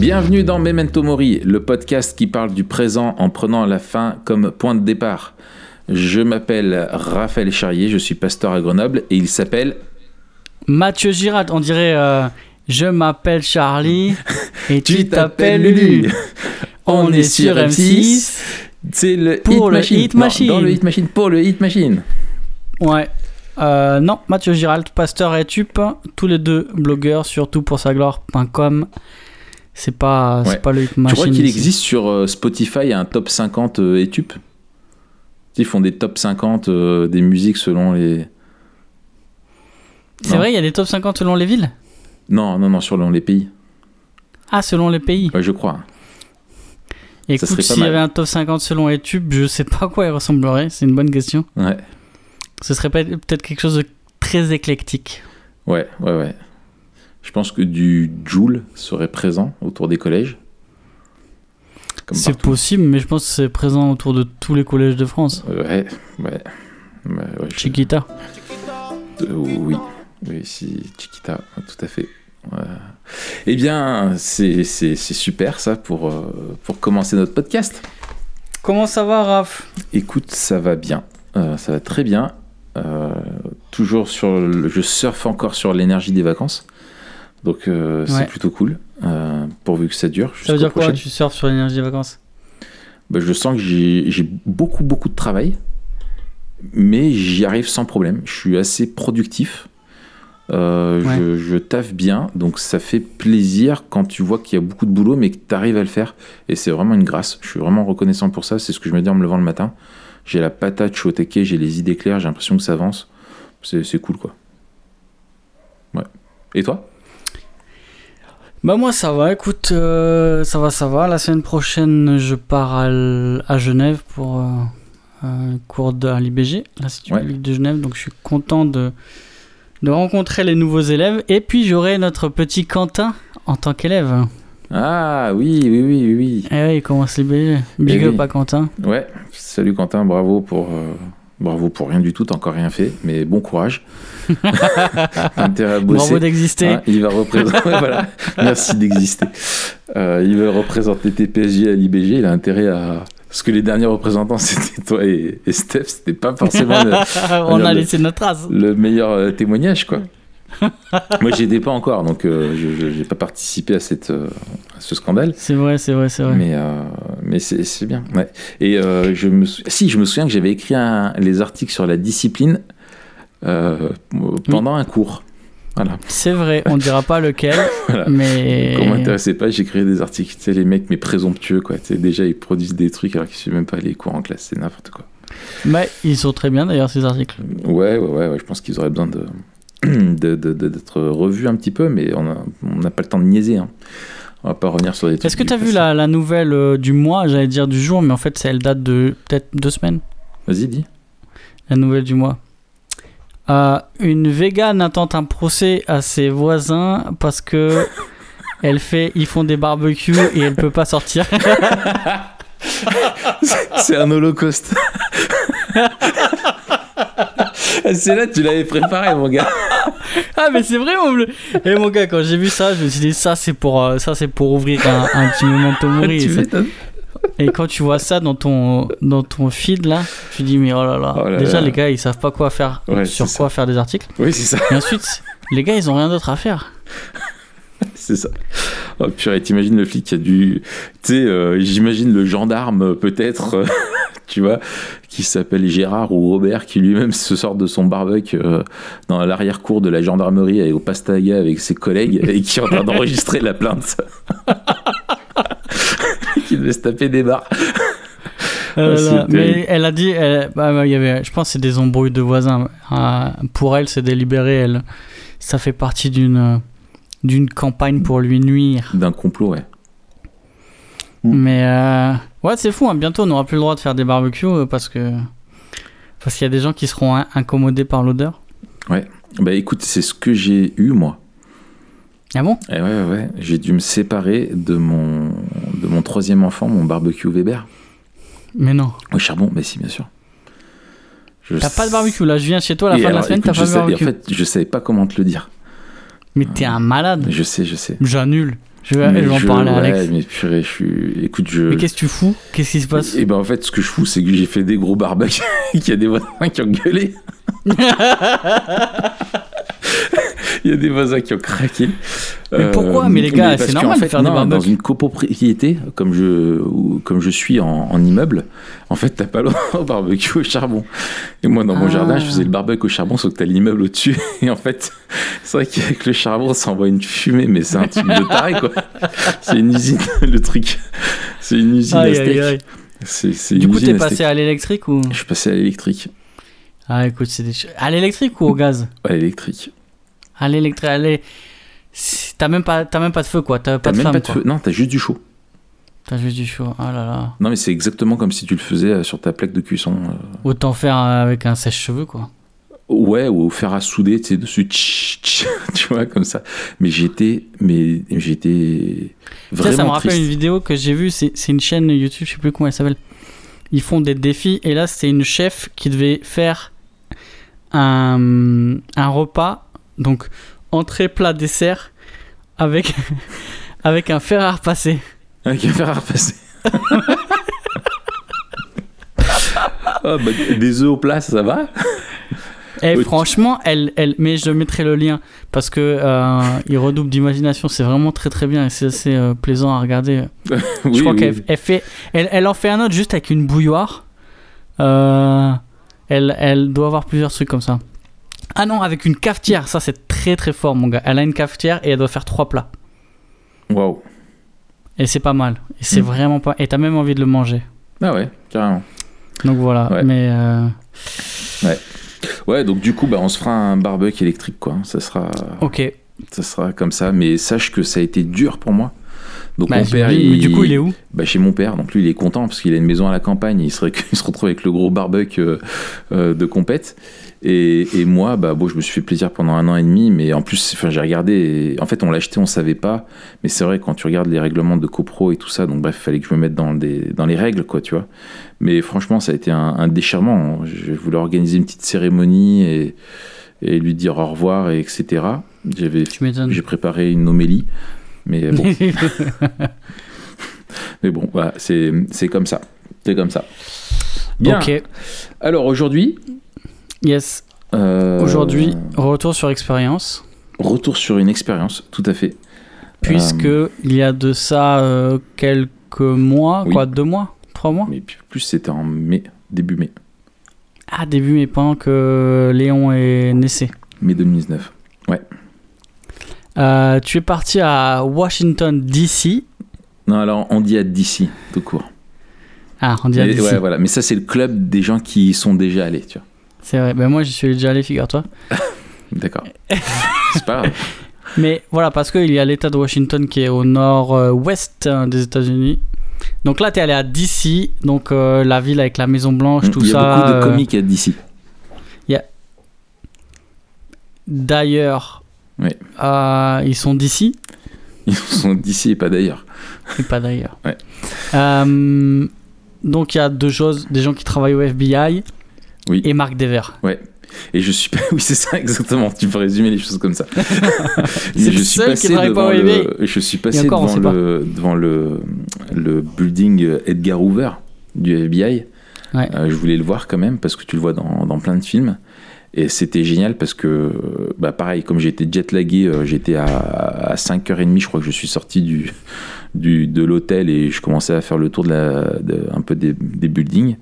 Bienvenue dans Memento Mori, le podcast qui parle du présent en prenant la fin comme point de départ. Je m'appelle Raphaël Charrier, je suis pasteur à Grenoble et il s'appelle Mathieu Girard, on dirait euh, Je m'appelle Charlie et tu t'appelles Lulu. On est sur M6. C'est le Pour Hit le Machine. Hit Non, Machine. dans le Hit Machine, pour le Hit Machine. Ouais. Euh, non, Mathieu Giralt, pasteur et Tup, tous les deux blogueurs, surtout pour sa gloire.com. C'est pas, Ouais. pas le hit Tu machine. crois qu'il existe sur euh, Spotify un top 50 euh, études Ils font des top 50 euh, des musiques selon les. C'est vrai, il y a des top 50 selon les villes? Non, non, non, selon les pays. Ah, selon les pays. Ouais, je crois. Écoute, s'il y avait un top 50 selon les tubes, je sais pas à quoi il ressemblerait. C'est une bonne question. Ouais, Ce serait peut-être quelque chose de très éclectique. ouais, ouais, ouais. Je pense que du Joule serait présent autour des collèges. C'est possible, mais je pense que c'est présent autour de tous les collèges de France. Ouais, ouais. ouais, ouais, je- Chiquita. Oui, oui, si, Chiquita, tout à fait. Ouais. Eh bien, c'est super ça pour, euh, pour commencer notre podcast. Comment ça va, Raph? Écoute, ça va bien, Euh, ça va très bien. Euh, toujours sur, le- je surfe encore sur l'énergie des vacances, donc euh, c'est Ouais. plutôt cool. Euh, pourvu que ça dure. Ça veut dire quoi. Tu surfes sur l'énergie des vacances? Bah, je sens que j'ai beaucoup, beaucoup de travail, mais j'y arrive sans problème. Je suis assez productif. Euh, Ouais. je, je taffe bien, donc ça fait plaisir quand tu vois qu'il y a beaucoup de boulot, mais que tu arrives à le faire. Et c'est vraiment une grâce. Je suis vraiment reconnaissant pour ça. C'est ce que je me dis en me levant le matin. J'ai la patate, je suis au taquet, j'ai les idées claires, j'ai l'impression que ça avance. C'est cool, quoi. Ouais. Et toi? Bah moi ça va, écoute, euh, ça va, ça va. La semaine prochaine, je pars à, à Genève pour euh, un cours de, l'IBG, l'Institut Ouais. de Genève. Donc je suis content de, de rencontrer les nouveaux élèves. Et puis j'aurai notre petit Quentin en tant qu'élève. Ah oui, oui, oui, oui. Eh oui, il commence l'IBG. Big Eh up oui. à Quentin. Ouais, salut Quentin, bravo pour, euh, bravo pour rien du tout, t'as encore rien fait, mais bon courage. Intérêt à bosser. Bravo d'exister. Hein, il va représenter. voilà. Merci d'exister. Euh, il va représenter TPSG à l'IBG. Il a intérêt à. Parce que les derniers représentants, c'était toi et, et Steph. C'était pas forcément le, On a le- laissé notre trace. le meilleur euh, témoignage, quoi. Moi, j'y étais pas encore, donc euh, je n'ai pas participé à, cette, euh, à ce scandale. C'est vrai, c'est vrai, c'est vrai. Mais, euh, mais c'est bien. Ouais. Et euh, je me sou- si, je me souviens que j'avais écrit un- les articles sur la discipline pendant un cours. Voilà. C'est vrai, on dira pas lequel, Voilà. mais. Quand m'intéressait pas, j'écrivais des articles. Tu sais, les mecs, mais présomptueux, quoi. Tu sais, déjà, ils produisent des trucs alors qu'ils suivent même pas les cours en classe. C'est n'importe quoi. Mais ils sont très bien d'ailleurs ces articles. Ouais, ouais, ouais, ouais, Je pense qu'ils auraient besoin de- d'être revus un petit peu, mais on n'a pas le temps de niaiser. Hein. On va pas revenir sur des trucs. Est-ce que tu as vu la, la nouvelle euh, du mois? J'allais dire du jour, mais en fait, elle date de peut-être deux semaines. Vas-y, dis. La nouvelle du mois. Euh, une végane intente un procès à ses voisins parce que elle fait, ils font des barbecues et elle peut pas sortir. C'est un holocauste. C'est là, tu l'avais préparé, mon gars. ah mais c'est vrai mon bleu. Et mon gars, quand j'ai vu ça, je me suis dit ça c'est pour euh, ça c'est pour ouvrir un, un petit memento mori. Tu Ça- m'étonnes. Et quand tu vois ça dans ton dans ton feed là, tu dis mais oh là là. Oh là Déjà là. les gars ils savent pas quoi faire, Ouais, sur quoi faire des articles. Oui, c'est ça. Et ensuite les gars ils ont rien d'autre à faire. C'est ça. Oh purée, t'imagines le flic qui a dû. Tu sais, euh, j'imagine le gendarme, euh, peut-être, euh, tu vois, qui s'appelle Gérard ou Robert, qui lui-même se sort de son barbecue euh, dans l'arrière-cour de la gendarmerie et au Pastaga avec ses collègues et qui est en train d'enregistrer la plainte. qui devait se taper des barres. Euh, Ah, là, mais elle a dit, elle- bah, bah, il y avait, je pense que c'est des embrouilles de voisins. Euh, pour elle, c'est délibéré. Elle, ça fait partie d'une euh, d'une campagne pour lui nuire. D'un complot, ouais. Mm. Mais euh, ouais, c'est fou. hein. Bientôt, on n'aura plus le droit de faire des barbecues euh, parce que Parce qu'il y a des gens qui seront in- incommodés par l'odeur. Bah écoute, c'est ce que j'ai eu moi. Ah bon? Et ouais, ouais, ouais. J'ai dû me séparer de mon, de mon troisième enfant, mon barbecue Weber. Mais non. Au charbon, mais si, bien sûr. Je T'as pas de barbecue là, je viens chez toi à la Et fin de la semaine, t'as pas de sais- barbecue. En fait, je savais pas comment te le dire. Mais t'es un malade. Je sais, je sais. J'annule. Je vais, je vais en parler à ouais, Alex. mais purée, je suis. Écoute, je. Mais qu'est-ce que tu fous? Qu'est-ce qui se passe? Et ben en fait, ce que je fous, c'est que j'ai fait des gros barbecues, qu'il y a des voisins qui ont gueulé. Il y a des voisins qui ont craqué. Euh, Mais pourquoi Mais les gars, c'est normal de fait, faire des barbecues. Dans une copropriété, comme je, comme je suis en, en immeuble, en fait, t'as pas le droit au barbecue au charbon. Et moi, dans mon Ah. jardin, je faisais le barbecue au charbon, sauf que t'as l'immeuble au-dessus. Et en fait, c'est vrai qu'avec le charbon, ça envoie une fumée, mais c'est un truc de taré, quoi. C'est une usine, le truc. C'est une usine à Aïe, steak. aïe, aïe. C'est, c'est Du coup, t'es passé à l'électrique ou Je suis passé à l'électrique. Ah, écoute, c'est des. À l'électrique ou au gaz? À l'électrique. À l'électrique, allez. T'as même pas, même pas de feu quoi. T'as pas de même flamme pas de quoi. feu. Non, t'as juste du chaud. T'as juste du chaud. Oh là là. Non, mais c'est exactement comme si tu le faisais euh, sur ta plaque de cuisson. euh. Autant faire avec un sèche-cheveux quoi. Ouais, ou au fer à souder, tu sais, dessus, tch, tch, tu vois, comme ça. Mais j'étais, mais j'étais Ça, vraiment ça me rappelle triste. une vidéo que j'ai vue. C'est c'est une chaîne YouTube, je sais plus comment elle s'appelle. Ils font des défis et là, c'est une chef qui devait faire un, un repas. Donc, entrée, plat, dessert avec, avec un fer à repasser. Avec un fer à repasser. Ah, bah, des œufs au plat, ça va Et Oui. franchement, elle, elle, mais je mettrai le lien parce que euh, il redouble d'imagination. C'est vraiment très très bien et c'est assez euh, plaisant à regarder. Oui, je crois oui. qu'elle elle fait, elle, elle en fait un autre juste avec une bouilloire. Euh, elle, elle doit avoir plusieurs trucs comme ça. Ah non, avec une cafetière. Ça c'est très très fort, mon gars. Elle a une cafetière et elle doit faire trois plats. Waouh. Et c'est pas mal. Et c'est Mm. vraiment pas. Et t'as même envie de le manger. Ah ouais, carrément. Donc voilà. Ouais. Mais euh, Ouais, donc du coup, bah, on se fera un barbecue électrique, quoi. Ça sera, ok. ça sera comme ça. Mais sache que ça a été dur pour moi. Donc Bah, mon père, il... Mais du coup, il est où bah, chez mon père, donc lui il est content parce qu'il a une maison à la campagne, il se, ré- il se retrouve avec le gros barbecue euh, euh, de compète. Et, et moi, bah, bon, je me suis fait plaisir pendant un an et demi, mais en plus, enfin, j'ai regardé, et- en fait on l'a acheté, on savait pas, mais c'est vrai quand tu regardes les règlements de copro et tout ça, donc bref, il fallait que je me mette dans, des, dans les règles, quoi, tu vois. Mais franchement, ça a été un, un déchirement. Je voulais organiser une petite cérémonie et, et lui dire au revoir, et etc. J'avais, Tu m'étonnes. j'ai préparé une homélie, mais bon, mais bon, voilà, c'est c'est comme ça. C'est comme ça. Bien. ok. Alors aujourd'hui. Yes. euh, Aujourd'hui, retour sur expérience. Retour sur une expérience, tout à fait. Puisque Euh, il y a de ça euh, quelques mois, Oui. quoi, deux mois, trois mois. mais plus c'était en mai, début mai, Ah, début, mais pendant que Léon est naissé. mai 2019. Euh, tu es parti à Washington DC. Non, alors on dit à DC, tout court. Ah, on dit à DC. ouais, voilà. Mais ça, c'est le club des gens qui y sont déjà allés, tu vois. C'est vrai. Ben moi, j'y suis déjà allé, figure-toi. D'accord. c'est pas grave. Mais voilà, parce qu'il y a l'État de Washington qui est au nord-ouest euh, des États-Unis. Donc là, tu es allé à DC, donc euh, la ville avec la Maison Blanche, tout Il y a ça. beaucoup de euh, comiques à DC. D'ailleurs, Oui. euh, ils sont d'ici. Ils sont d'ici et pas d'ailleurs. Et pas d'ailleurs. Ouais. Euh, donc il y a deux choses, des gens qui travaillent au FBI Oui. et Marc Dever. Et je suis pas. Oui, c'est ça exactement. Tu peux résumer les choses comme ça. C'est le je suis seul qui passé devant le. Je suis passé encore, devant le devant le le building Edgar Hoover du FBI. Ouais. Euh, je voulais le voir quand même parce que tu le vois dans, dans plein de films. Et c'était génial parce que, bah pareil, comme j'étais jet lagué, euh, j'étais à, à 5h30, je crois que je suis sorti du, du, de l'hôtel et je commençais à faire le tour de la, de- un peu des, des buildings.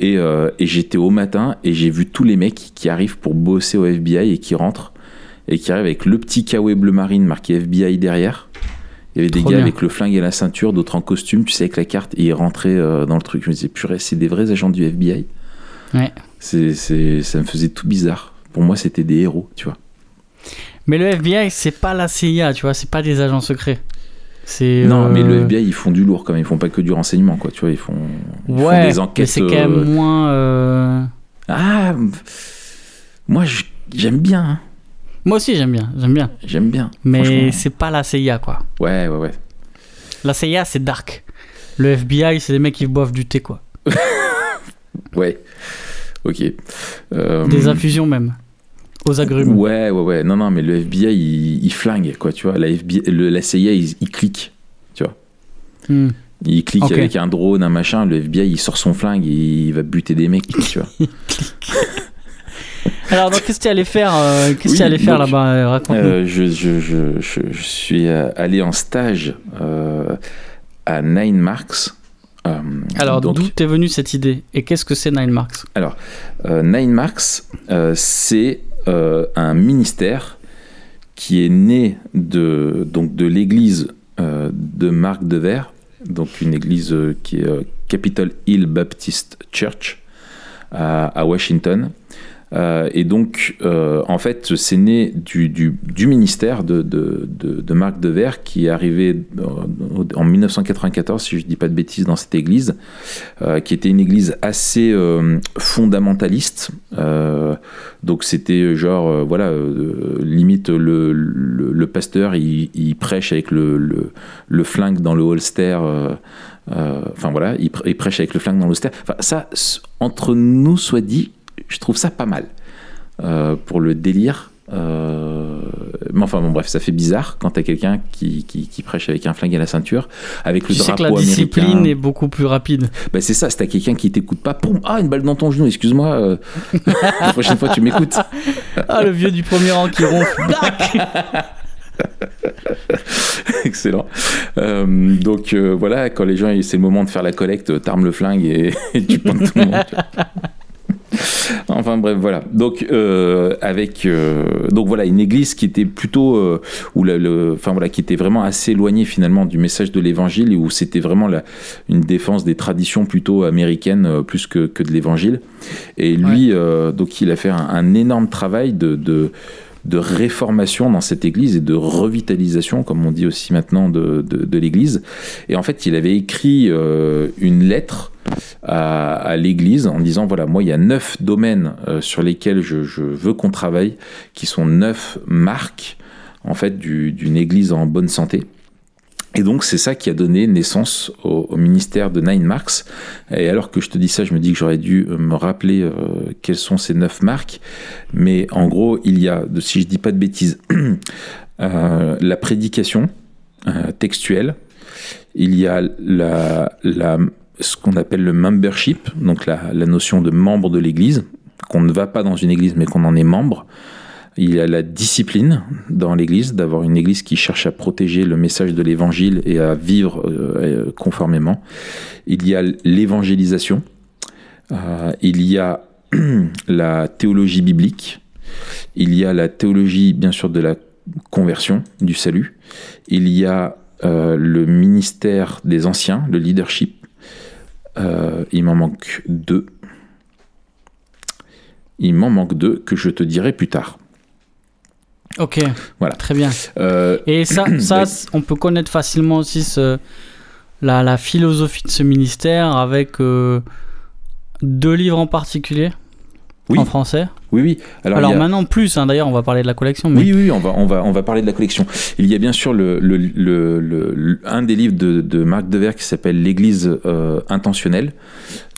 Et, euh, et j'étais au matin et j'ai vu tous les mecs qui arrivent pour bosser au FBI et qui rentrent et qui arrivent avec le petit kawaii bleu marine marqué FBI derrière. Il y avait des Trop gars bien. avec le flingue et la ceinture, d'autres en costume, tu sais, avec la carte, et ils rentraient euh, dans le truc. Je me disais, purée, c'est des vrais agents du FBI. Ouais. C'est, c'est, ça me faisait tout bizarre. Pour moi, c'était des héros, tu vois. Mais le FBI, c'est pas la CIA, tu vois, c'est pas des agents secrets. C'est. Non, euh, mais le FBI, ils font du lourd quand même. Ils font pas que du renseignement, quoi. Tu vois, ils font, ils font Ouais, des enquêtes. mais c'est quand même euh, moins. euh, Ah, moi j'aime bien, hein. Moi aussi, j'aime bien, j'aime bien. j'aime bien. Mais c'est pas la CIA, quoi. Ouais, ouais, ouais. La CIA, c'est dark. Le FBI, c'est des mecs qui boivent du thé, quoi. Ouais. Ok. Euh, Des infusions même. Aux agrumes. Ouais, ouais, ouais. Non, non, mais le FBI, il, il flingue, quoi, tu vois. La, FBI, le- la CIA, il, il clique. Hmm. Il clique avec un drone, un machin. Le FBI, il sort son flingue il va buter des mecs, tu vois. Alors, donc, qu'est-ce que tu allais faire, euh, qu'est-ce Oui, tu allais faire là-bas euh, Raconte-nous. Euh, je, je, je, je, suis euh, allé en stage à Nine Marks. Alors, d'où t'es venue cette idée? Et qu'est-ce que c'est Nine Marks? Euh, Nine Marks, c'est euh, un ministère qui est né de, de l'église euh, de Marc de donc une église euh, qui est Capitol Hill Baptist Church à Washington. Euh, et donc, euh, en fait, c'est né du, ministère de, Marc de Vert qui est arrivé euh, en 1994, si je ne dis pas de bêtises, dans cette église, qui était une église assez fondamentaliste. Donc, c'était genre, voilà, limite, le, pasteur, il, prêche avec le, flingue dans le holster. Enfin, voilà, il, pr- il prêche avec le flingue dans le holster. Enfin, ça, entre nous, soit dit, je trouve ça pas mal euh, pour le délire. Euh, mais enfin bon bref ça fait bizarre quand t'as quelqu'un qui, qui, qui prêche avec un flingue à la ceinture avec le Tu sais drapeau que la discipline américain est beaucoup plus rapide. bah, c'est ça si t'as quelqu'un qui t'écoute pas poum, ah une balle dans ton genou excuse-moi euh, la prochaine fois tu m'écoutes Ah, le vieux du premier rang qui ronfle. Excellent Euh, donc voilà quand les gens c'est le moment de faire la collecte t'armes le flingue et, et tu pointes tout le monde. Enfin bref, voilà. Donc euh, avec euh, donc voilà une église qui était plutôt euh, où la- le, enfin voilà qui était vraiment assez éloignée finalement du message de l'évangile et où c'était vraiment la, une défense des traditions plutôt américaines plus que, que de l'évangile. Et lui donc il a fait un, un énorme travail de, de de réformation dans cette église et de revitalisation, comme on dit aussi maintenant, de, de, de l'église. Et en fait, il avait écrit euh, une lettre à, l'église en disant voilà, moi, il y a neuf domaines euh, sur lesquels je, veux qu'on travaille, qui sont neuf marques, en fait, du- d'une église en bonne santé. Et donc, c'est ça qui a donné naissance au, ministère de Nine Marks. Et alors que je te dis ça, je me dis que j'aurais dû euh, me rappeler euh, quelles sont ces neuf marques. Mais en gros, il y a, si je dis pas de bêtises, euh, la prédication textuelle. Il y a la, ce qu'on appelle le membership, donc la, notion de membre de l'Église, qu'on ne va pas dans une Église, mais qu'on en est membre. Il y a la discipline dans l'Église, d'avoir une Église qui cherche à protéger le message de l'Évangile et à vivre euh, euh, conformément. Il y a l'évangélisation. Euh, il y a la théologie biblique. Il y a la théologie, bien sûr, de la conversion, du salut. Il y a le ministère des anciens, le leadership. Euh, il m'en manque deux. Il m'en manque deux que je te dirai plus tard. Ok, Voilà. très bien. Euh, Et ça, ça on peut connaître facilement aussi ce, la, la philosophie de ce ministère avec euh, deux livres en particulier? Oui. en français. oui, oui. Alors, Alors, a- maintenant plus, hein, d'ailleurs on va parler de la collection. Mais... Oui, oui, on va, on va, on va parler de la collection. Il y a bien sûr le, le, le- un des livres de, de Marc Devers qui s'appelle L'Église euh, intentionnelle.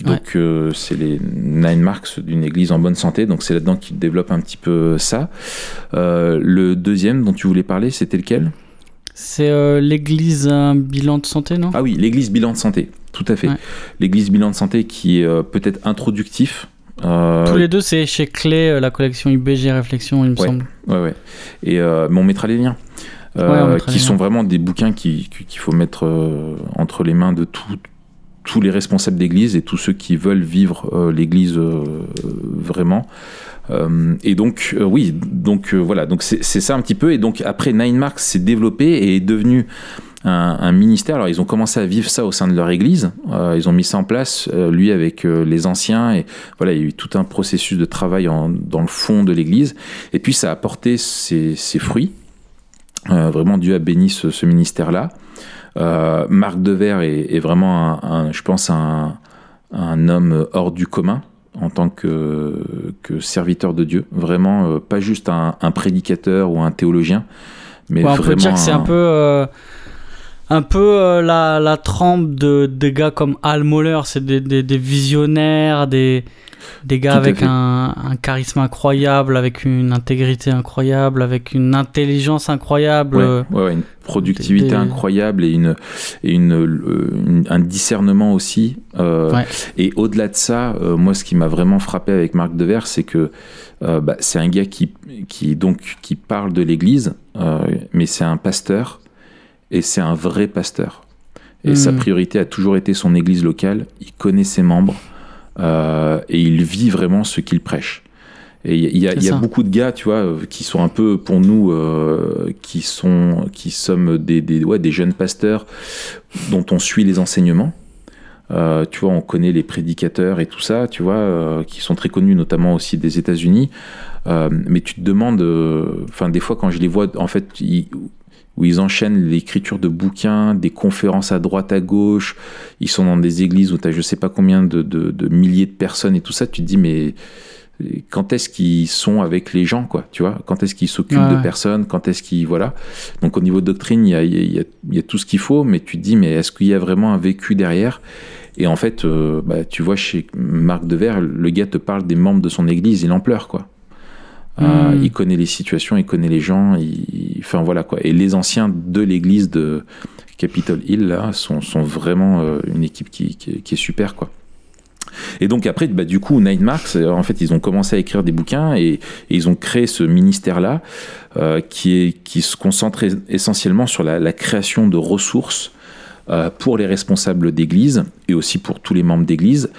Donc, euh, c'est les nine marks d'une église en bonne santé. Donc, c'est là-dedans qu'il développe un petit peu ça. Euh, le deuxième dont tu voulais parler, c'était lequel? C'est euh, l'église bilan de santé, non? Ah oui, l'Église bilan de santé. Tout à fait. Ouais. L'Église bilan de santé qui est euh, peut-être introductif. Euh, Tous les deux, c'est chez Clé, euh, la collection IBG Réflexion, il me Ouais. semble. Ouais, ouais. Et euh, mais on mettra les liens. Ouais, qui sont vraiment des bouquins qui- qui- qu'il faut mettre entre les mains de tout- tous les responsables d'église et tous ceux qui veulent vivre euh, l'église euh, vraiment. Euh, et donc, oui, donc voilà, donc c'est c'est ça un petit peu. Et donc, après, Nine Marks s'est développé et est devenu un, un ministère. Alors, ils ont commencé à vivre ça au sein de leur église. Euh, ils ont mis ça en place, euh, lui, avec euh, les anciens. Et voilà, il y a eu tout un processus de travail en- dans le fond de l'église. Et puis, ça a porté ses, ses fruits. Vraiment, Dieu a béni ce, ce ministère-là. Marc Devers est, est vraiment, un, un- je pense, un, un homme hors du commun. en tant que, que serviteur de Dieu. Vraiment, euh, pas juste un, un prédicateur ou un théologien, mais Ouais, on vraiment. peut dire que c'est un peu, euh, un peu euh, la, la trempe de, des gars comme Al Mohler. C'est des, des, des visionnaires, des, des gars Tout avec un, un charisme incroyable, avec une intégrité incroyable, avec une intelligence incroyable. Ouais, euh, ouais, ouais, une productivité incroyable et, une, et une, euh, une- un discernement aussi. euh. Et au-delà de ça, euh, moi, ce qui m'a vraiment frappé avec Marc Devers, c'est que bah, c'est un gars qui, qui, donc, qui parle de l'Église, mais c'est un pasteur et c'est un vrai pasteur. Et sa priorité a toujours été son Église locale. Il connaît ses membres euh, et il vit vraiment ce qu'il prêche. Et il y a- y beaucoup de gars, tu vois, euh, qui sont un peu pour nous, euh, qui sont, qui sommes des, des, ouais, des jeunes pasteurs dont on suit les enseignements. Euh, tu vois, on connaît les prédicateurs et tout ça, tu vois, euh, qui sont très connus, notamment aussi des États-Unis. Euh, mais tu te demandes, enfin, des fois, quand je les vois, en fait, ils- où ils enchaînent l'écriture de bouquins, des conférences à droite, à gauche, ils sont dans des églises où tu as je sais pas combien de, de- de milliers de personnes et tout ça, tu te dis, mais quand est-ce qu'ils sont avec les gens, quoi, tu vois? Quand est-ce qu'ils s'occupent Ouais, de personnes? Quand est-ce qu'ils. Voilà. Donc, au niveau de doctrine, il y a, il y a- il y a- il y a tout ce qu'il faut, mais tu te dis, mais est-ce qu'il y a vraiment un vécu derrière? Et en fait, euh, bah, tu vois, chez Marc Devers, le gars te parle des membres de son église, il en pleure, quoi. Euh, Mm. il connaît les situations, il connaît les gens, il... enfin voilà quoi. Et les anciens de l'église de Capitol Hill là sont, sont vraiment euh, une équipe qui, qui est- qui est super quoi. Et donc après, bah, du coup, Nine Marks, en fait, ils ont commencé à écrire des bouquins et, et ils ont créé ce ministère-là euh, qui, est, qui se concentre es- essentiellement sur la, la création de ressources pour les responsables d'église et aussi pour tous les membres d'église,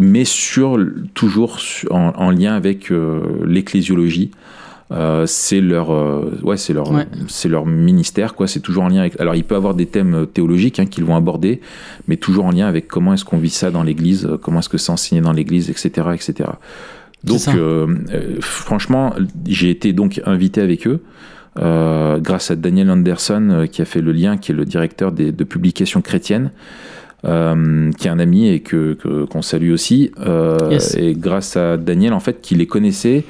mais sur toujours en, en lien avec euh, l'ecclésiologie. Euh, c'est leur, euh, ouais, c'est leur, Ouais. c'est leur ministère, quoi. C'est toujours en lien avec. Alors, il peut avoir des thèmes euh, théologiques hein, qu'ils vont aborder, mais toujours en lien avec comment est-ce qu'on vit ça dans l'Église, euh, comment est-ce que c'est enseigné dans l'Église, etc., etc. Donc, euh, euh, franchement, j'ai été donc invité avec eux. euh, grâce à Daniel Anderson euh, qui a fait le lien, qui est le directeur des, de publications chrétiennes, euh, qui est un ami et que qu'on salue aussi. Euh, Yes. Et grâce à Daniel, en fait, qui les connaissait,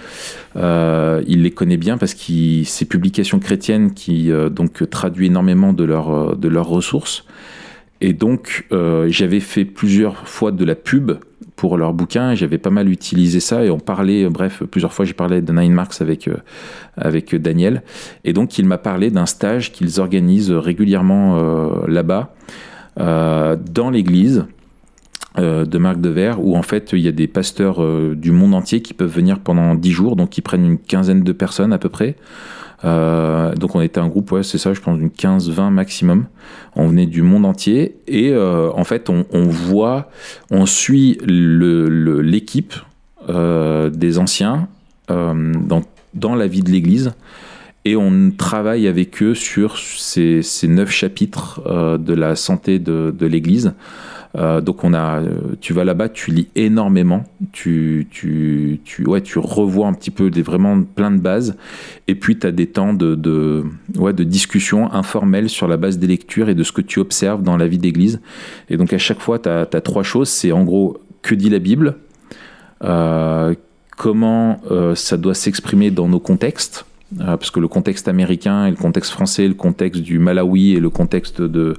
euh, il les connaît bien parce que ces publications chrétiennes qui donc traduit énormément de leurs de leurs ressources. Et donc, j'avais fait plusieurs fois de la pub pour leurs bouquins. et J'avais pas mal utilisé ça et on parlait, bref, plusieurs fois j'ai parlé de Nine Marks avec, euh, avec Daniel. Et donc, il m'a parlé d'un stage qu'ils organisent régulièrement euh, là-bas, dans l'église euh, de Marc Devers, où en fait, il y a des pasteurs euh, du monde entier qui peuvent venir pendant 10 jours, donc ils prennent une quinzaine de personnes à peu près. Euh, donc on était un groupe, ouais, c'est ça, je pense, d'une 15-20 maximum. On venait du monde entier et euh, en fait, on, voit, on suit l'équipe euh, des anciens euh, dans la vie de l'Église et on travaille avec eux sur ces, neuf chapitres euh, de la santé de, l'Église. Euh, donc on a, euh, tu vas là-bas, tu lis énormément, tu, tu, ouais, tu revois un petit peu des vraiment plein de bases, et puis tu as des temps de, ouais, de discussion informelle sur la base des lectures et de ce que tu observes dans la vie d'église. Et donc à chaque fois, tu as, trois choses, c'est en gros que dit la Bible, comment ça doit s'exprimer dans nos contextes, parce que le contexte américain et le contexte français, le contexte du Malawi et le contexte de,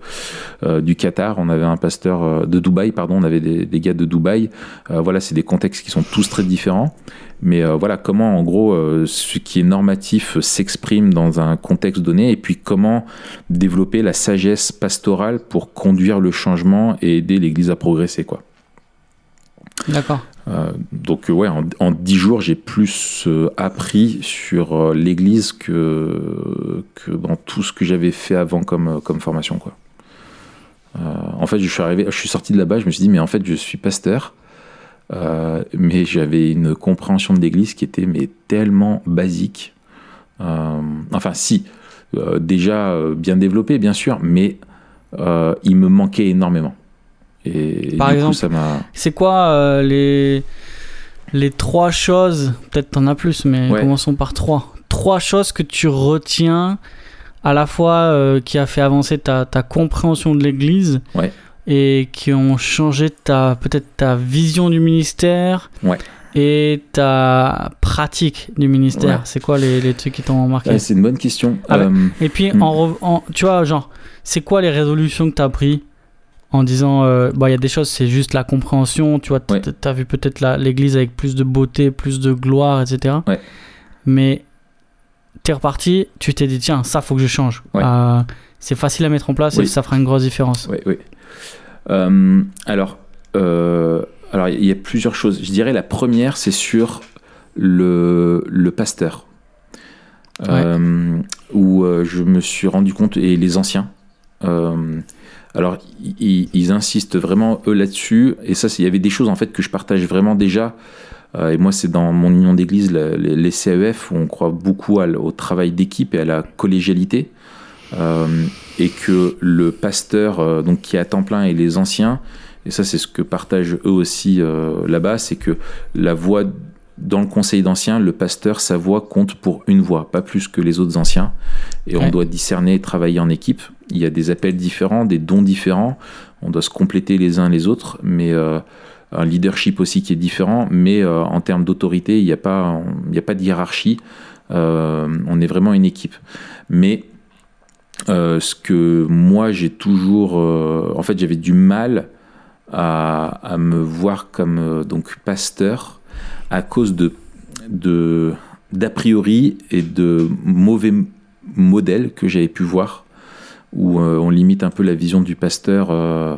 euh, du Qatar, on avait un pasteur euh, de Dubaï, pardon, on avait des, gars de Dubaï. Euh, voilà, c'est des contextes qui sont tous très différents. Mais euh, voilà, comment en gros euh, ce qui est normatif s'exprime dans un contexte donné, et puis comment développer la sagesse pastorale pour conduire le changement et aider l'Église à progresser, quoi. D'accord. Euh, donc euh, ouais, en, en 10 jours, j'ai plus euh, appris sur l'Église que, dans tout ce que j'avais fait avant comme, comme formation. Quoi. En fait, je suis, arrivé, je suis sorti de là-bas, je me suis dit, mais en fait, je suis pasteur, mais j'avais une compréhension de l'Église qui était mais, tellement basique. Enfin, si, déjà bien développée, bien sûr, mais il me manquait énormément. Et, Par exemple, coup, ça m'a... C'est quoi euh, les les trois choses Peut-être t'en as plus, mais Ouais. commençons par trois. Trois choses que tu retiens à la fois euh, qui a fait avancer ta, ta compréhension de l'Église Ouais. et qui ont changé ta peut-être ta vision du ministère Ouais. et ta pratique du ministère Ouais. C'est quoi les, les trucs qui t'ont marqué Ouais, c'est une bonne question. Ah bah, Euh, Et puis, Mm. en, tu vois, genre, c'est quoi les résolutions que tu as pris en disant, euh, bah, il y a des choses, c'est juste la compréhension, tu vois, tu as vu peut-être l'église avec plus de beauté, plus de gloire, etc. Mais tu es reparti, tu t'es dit, tiens, ça, faut que je change. Euh, c'est facile à mettre en place et Oui. ça fera une grosse différence. Oui, oui. Euh, alors, alors, il y a plusieurs choses. Je dirais la première, c'est sur le, le pasteur. Où je me suis rendu compte, et les anciens, euh, alors ils, insistent vraiment eux là-dessus, et ça, il y avait des choses en fait que je partage vraiment déjà. Euh, et moi, c'est dans mon union d'église, les, les CEF, où on croit beaucoup au travail d'équipe et à la collégialité. Euh, et que le pasteur, euh, donc qui est à temps plein, et les anciens, et ça c'est ce que partagent eux aussi là-bas, c'est que la voix dans le conseil d'anciens, le pasteur, sa voix compte pour une voix, pas plus que les autres anciens. Et on doit discerner, travailler en équipe. Il y a des appels différents, des dons différents. On doit se compléter les uns les autres, mais euh, un leadership aussi qui est différent. Mais euh, en termes d'autorité, il n'y a pas, il a pas de hiérarchie. Euh, on est vraiment une équipe. Mais ce que moi j'ai toujours, en fait, j'avais du mal à, à me voir comme donc pasteur à cause de d'a priori et de mauvais modèles que j'avais pu voir où euh, on limite un peu la vision du pasteur euh,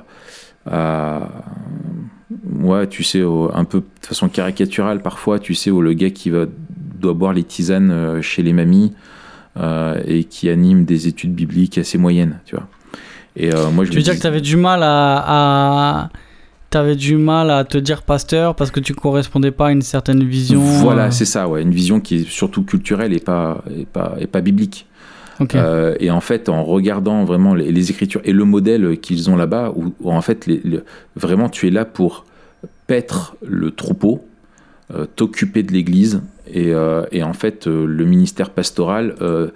à ouais tu sais au- un peu de façon caricaturale parfois tu sais où le gars qui va doit boire les tisanes euh, chez les mamies euh, et qui anime des études bibliques assez moyennes tu vois et moi je Tu veux dire que tu avais du mal à. à... T'avais du mal à te dire pasteur parce que tu correspondais pas à une certaine vision. Voilà, euh, c'est ça, ouais, une vision qui est surtout culturelle et pas, et pas, et pas biblique. Euh, et en fait, en regardant vraiment les, les écritures et le modèle qu'ils ont là-bas, où, où en fait, les- vraiment, tu es là pour paître le troupeau, euh, t'occuper de l'Église. Et, euh, et en fait, euh, le ministère pastoral euh,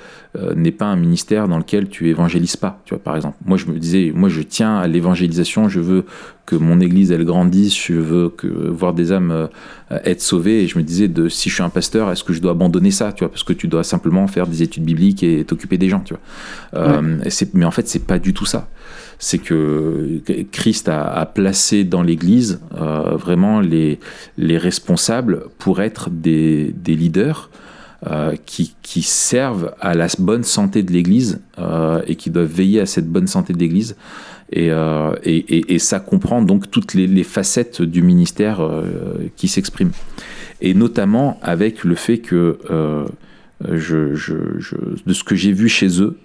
n'est pas un ministère dans lequel tu évangélises pas. Tu vois, par exemple, moi, je me disais, moi, je tiens à l'évangélisation. Je veux que mon Église elle grandisse. Je veux que voir des âmes être sauvées. Et je me disais, de si je suis un pasteur, est-ce que je dois abandonner ça Tu vois, parce que tu dois simplement faire des études bibliques et t'occuper des gens. Tu vois. Mais en fait, c'est pas du tout ça. C'est que Christ a, a placé dans l'Église vraiment les, les responsables pour être des, des leaders euh, qui, servent à la bonne santé de l'Église euh, et qui doivent veiller à cette bonne santé de l'Église. Et, euh, ça comprend donc toutes les, facettes du ministère qui s'expriment. Et notamment avec le fait que de ce que j'ai vu chez eux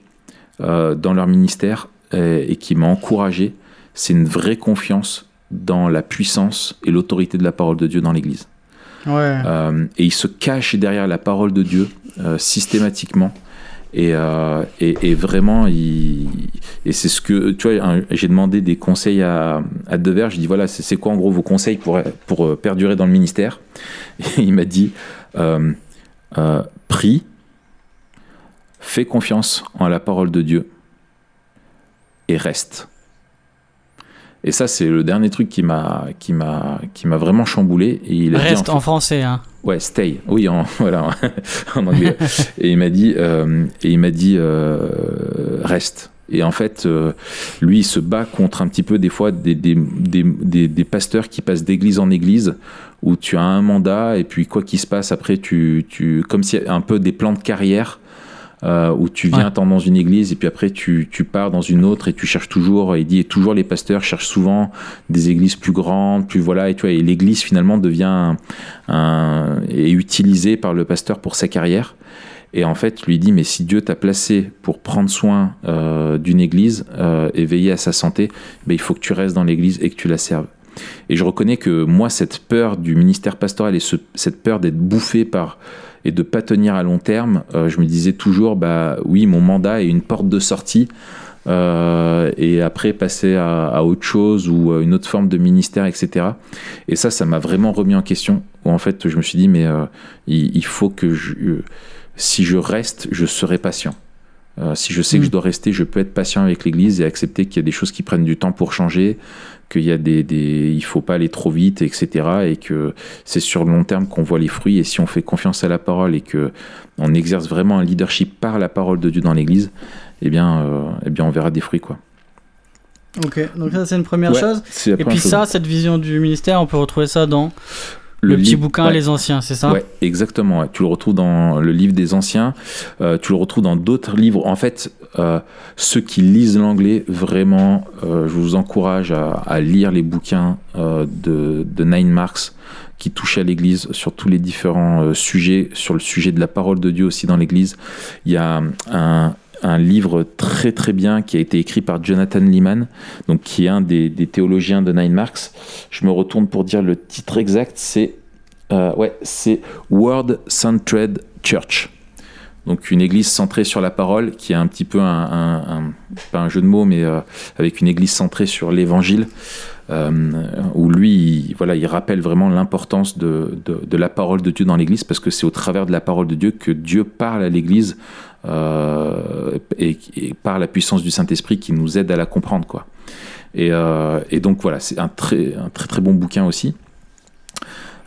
dans leur ministère et qui m'a encouragé, c'est une vraie confiance dans la puissance et l'autorité de la parole de Dieu dans l'Église. Euh, et ils se cachent derrière la parole de Dieu euh, systématiquement. Et, euh, et, et vraiment, il- c'est ce que, tu vois, j'ai demandé des conseils à, à Devers. Je dis voilà, c'est quoi en gros vos conseils pour, pour perdurer dans le ministère? Et il m'a dit prie, fais confiance en la parole de Dieu et reste. Et ça, c'est le dernier truc qui m'a qui m'a qui m'a vraiment chamboulé. Et il a dit, Reste en en français. Hein. Ouais, stay. Oui, en, voilà, en anglais. et il m'a dit, euh, et il m'a dit, euh, reste. Et en fait, euh, lui, il se bat contre un petit peu des fois des, des, des, des, des pasteurs qui passent d'église en église où tu as un mandat et puis quoi qu'il se passe après, tu, tu comme si un peu des plans de carrière. Euh, où tu viens Ouais. dans une église et puis après tu, tu pars dans une autre et tu cherches toujours il dit et toujours les pasteurs cherchent souvent des églises plus grandes plus voilà et tu vois et l'église finalement devient un- un- est utilisé par le pasteur pour sa carrière. Et en fait, lui dit, mais si Dieu t'a placé pour prendre soin euh, d'une église euh, et veiller à sa santé, ben, il faut que tu restes dans l'église et que tu la serves. Et je reconnais que moi, cette peur du ministère pastoral et ce- cette peur d'être bouffé par et de pas tenir à long terme, euh, je me disais toujours, bah oui, mon mandat est une porte de sortie. euh, et après passer à, autre chose ou à une autre forme de ministère, etc. Et ça, ça m'a vraiment remis en question. Où en fait, je me suis dit, mais euh, il, il faut que je, si je reste, je serai patient. Euh, si je sais que Mm. je dois rester, je peux être patient avec l'Église et accepter qu'il y a des choses qui prennent du temps pour changer, qu'il y a des, des, il faut pas aller trop vite, etc. Et que c'est sur le long terme qu'on voit les fruits. Et si on fait confiance à la parole et que on exerce vraiment un leadership par la parole de Dieu dans l'Église, eh bien, euh, eh bien, on verra des fruits, quoi. Ok, donc ça c'est une première Ouais, chose. Et puis chose. ça, cette vision du ministère, on peut retrouver ça dans le, petit bouquin ouais. Les Anciens, c'est ça Ouais, exactement. ouais. Tu le retrouves dans le livre des anciens. euh, tu le retrouves dans d'autres livres. En fait, euh, ceux qui lisent l'anglais, vraiment, euh, je vous encourage à, à lire les bouquins de, de Nine Marks qui touchent à l'Église sur tous les différents sujets, sur le sujet de la parole de Dieu aussi dans l'Église. Il y a un, un livre très très bien qui a été écrit par Jonathan Lehman, donc qui est un des, théologiens de Nine Marks. Je me retourne pour dire le titre exact, c'est euh, ouais, c'est Centered Church. Donc une église centrée sur la parole, qui est un petit peu un, pas un jeu de mots, mais euh, avec une église centrée sur l'évangile, où lui, il, voilà, il rappelle vraiment l'importance de, la parole de Dieu dans l'église, parce que c'est au travers de la parole de Dieu que Dieu parle à l'église euh, et, par la puissance du Saint-Esprit qui nous aide à la comprendre, quoi. Et, euh, donc voilà, c'est un très, un très très bon bouquin aussi.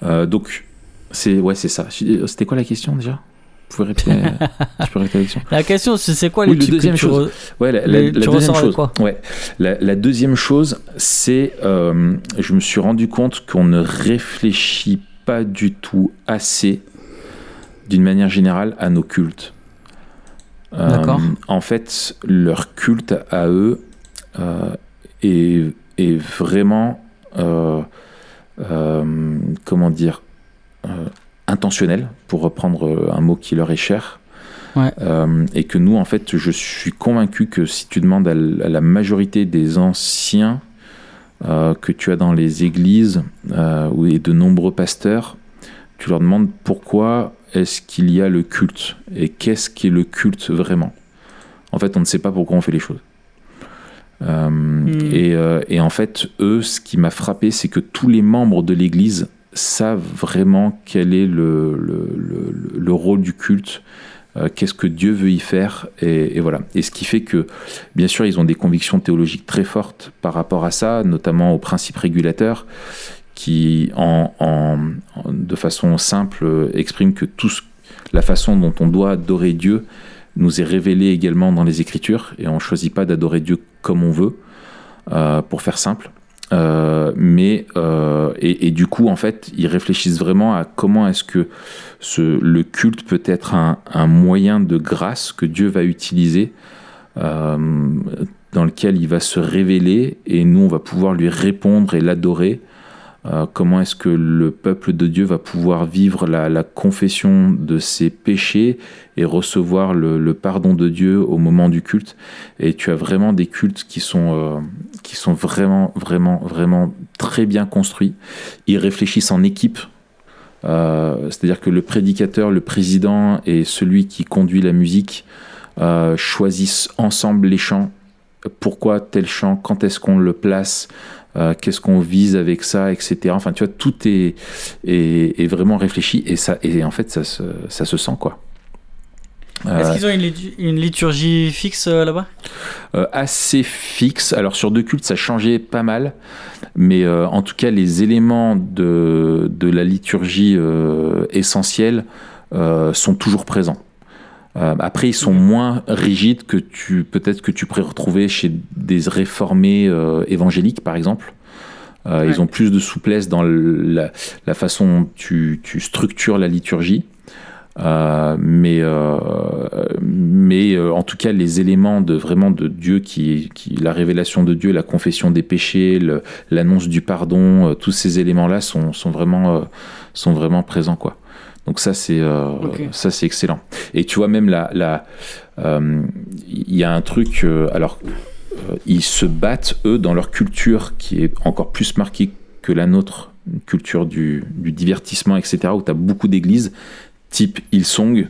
Euh, donc, c'est ouais, c'est ça. C'était quoi la question déjà? Vous pouvez répéter, tu peux répéter la question La question, c'est quoi Oui, les le deuxième chose. Ouais, la, la- Les- la tu deuxième chose. quoi? Ouais, la, la deuxième chose, c'est euh, je me suis rendu compte qu'on ne réfléchit pas du tout assez, d'une manière générale, à nos cultes. Euh, D'accord. en fait, leur culte à eux euh, est, est vraiment, euh, euh, comment dire, intentionnel, pour reprendre euh, un mot qui leur est cher. Ouais. Euh, et que nous, en fait, je suis convaincu que si tu demandes à, la majorité des anciens euh, que tu as dans les églises euh, ou- et de nombreux pasteurs, tu leur demandes pourquoi est-ce qu'il y a le culte et qu'est-ce qu'est le culte vraiment. En fait, on ne sait pas pourquoi on fait les choses. Euh, et, euh, et en fait, eux, ce qui m'a frappé, c'est que tous les membres de l'Église savent vraiment quel est le, le, le- le rôle du culte, euh, qu'est-ce que Dieu veut y faire, et, voilà. Et ce qui fait que, bien sûr, ils ont des convictions théologiques très fortes par rapport à ça, notamment aux principes régulateurs, qui, de façon simple, expriment que tout la façon dont on doit adorer Dieu nous est révélée également dans les Écritures, et on ne choisit pas d'adorer Dieu comme on veut, euh, pour faire simple. Euh, mais euh, et, du coup, en fait, ils réfléchissent vraiment à comment est-ce que le culte peut être un, un moyen de grâce que Dieu va utiliser, euh, dans lequel il va se révéler et nous, on va pouvoir lui répondre et l'adorer. Euh, comment est-ce que le peuple de Dieu va pouvoir vivre la, la confession de ses péchés et recevoir le, pardon de Dieu au moment du culte? Et tu as vraiment des cultes qui sont, euh, qui sont vraiment, vraiment, vraiment très bien construits. Ils réfléchissent en équipe. Euh, C'est-à-dire que le prédicateur, le président et celui qui conduit la musique choisissent ensemble les chants. Pourquoi tel chant? Quand est-ce qu'on le place? Euh, Qu'est-ce qu'on vise avec ça, etc. Enfin, tu vois, tout est, est, est vraiment réfléchi et ça, et en fait, ça se, ça se sent quoi. Est-ce Euh, qu'ils ont une, litu- une liturgie fixe euh, là-bas? Euh, assez fixe. Alors sur deux cultes, ça changeait pas mal, mais euh, en tout cas, les éléments de, de la liturgie essentielle sont toujours présents. Euh, après, ils sont moins rigides que tu peut-être que tu pourrais retrouver chez des réformés euh, évangéliques, par exemple. Euh, Ouais. Ils ont plus de souplesse dans le- la, la façon dont tu, tu structures la liturgie. Mais mais en tout cas les éléments de vraiment de Dieu qui, qui la révélation de Dieu la confession des péchés l'annonce du pardon tous ces éléments là sont, sont vraiment sont vraiment présents quoi donc ça c'est euh, ça c'est excellent et tu vois même la la euh, il y a un truc euh, alors ils se battent eux dans leur culture qui est encore plus marquée que la nôtre une culture du, du divertissement etc où tu as beaucoup d'églises type Hillsong,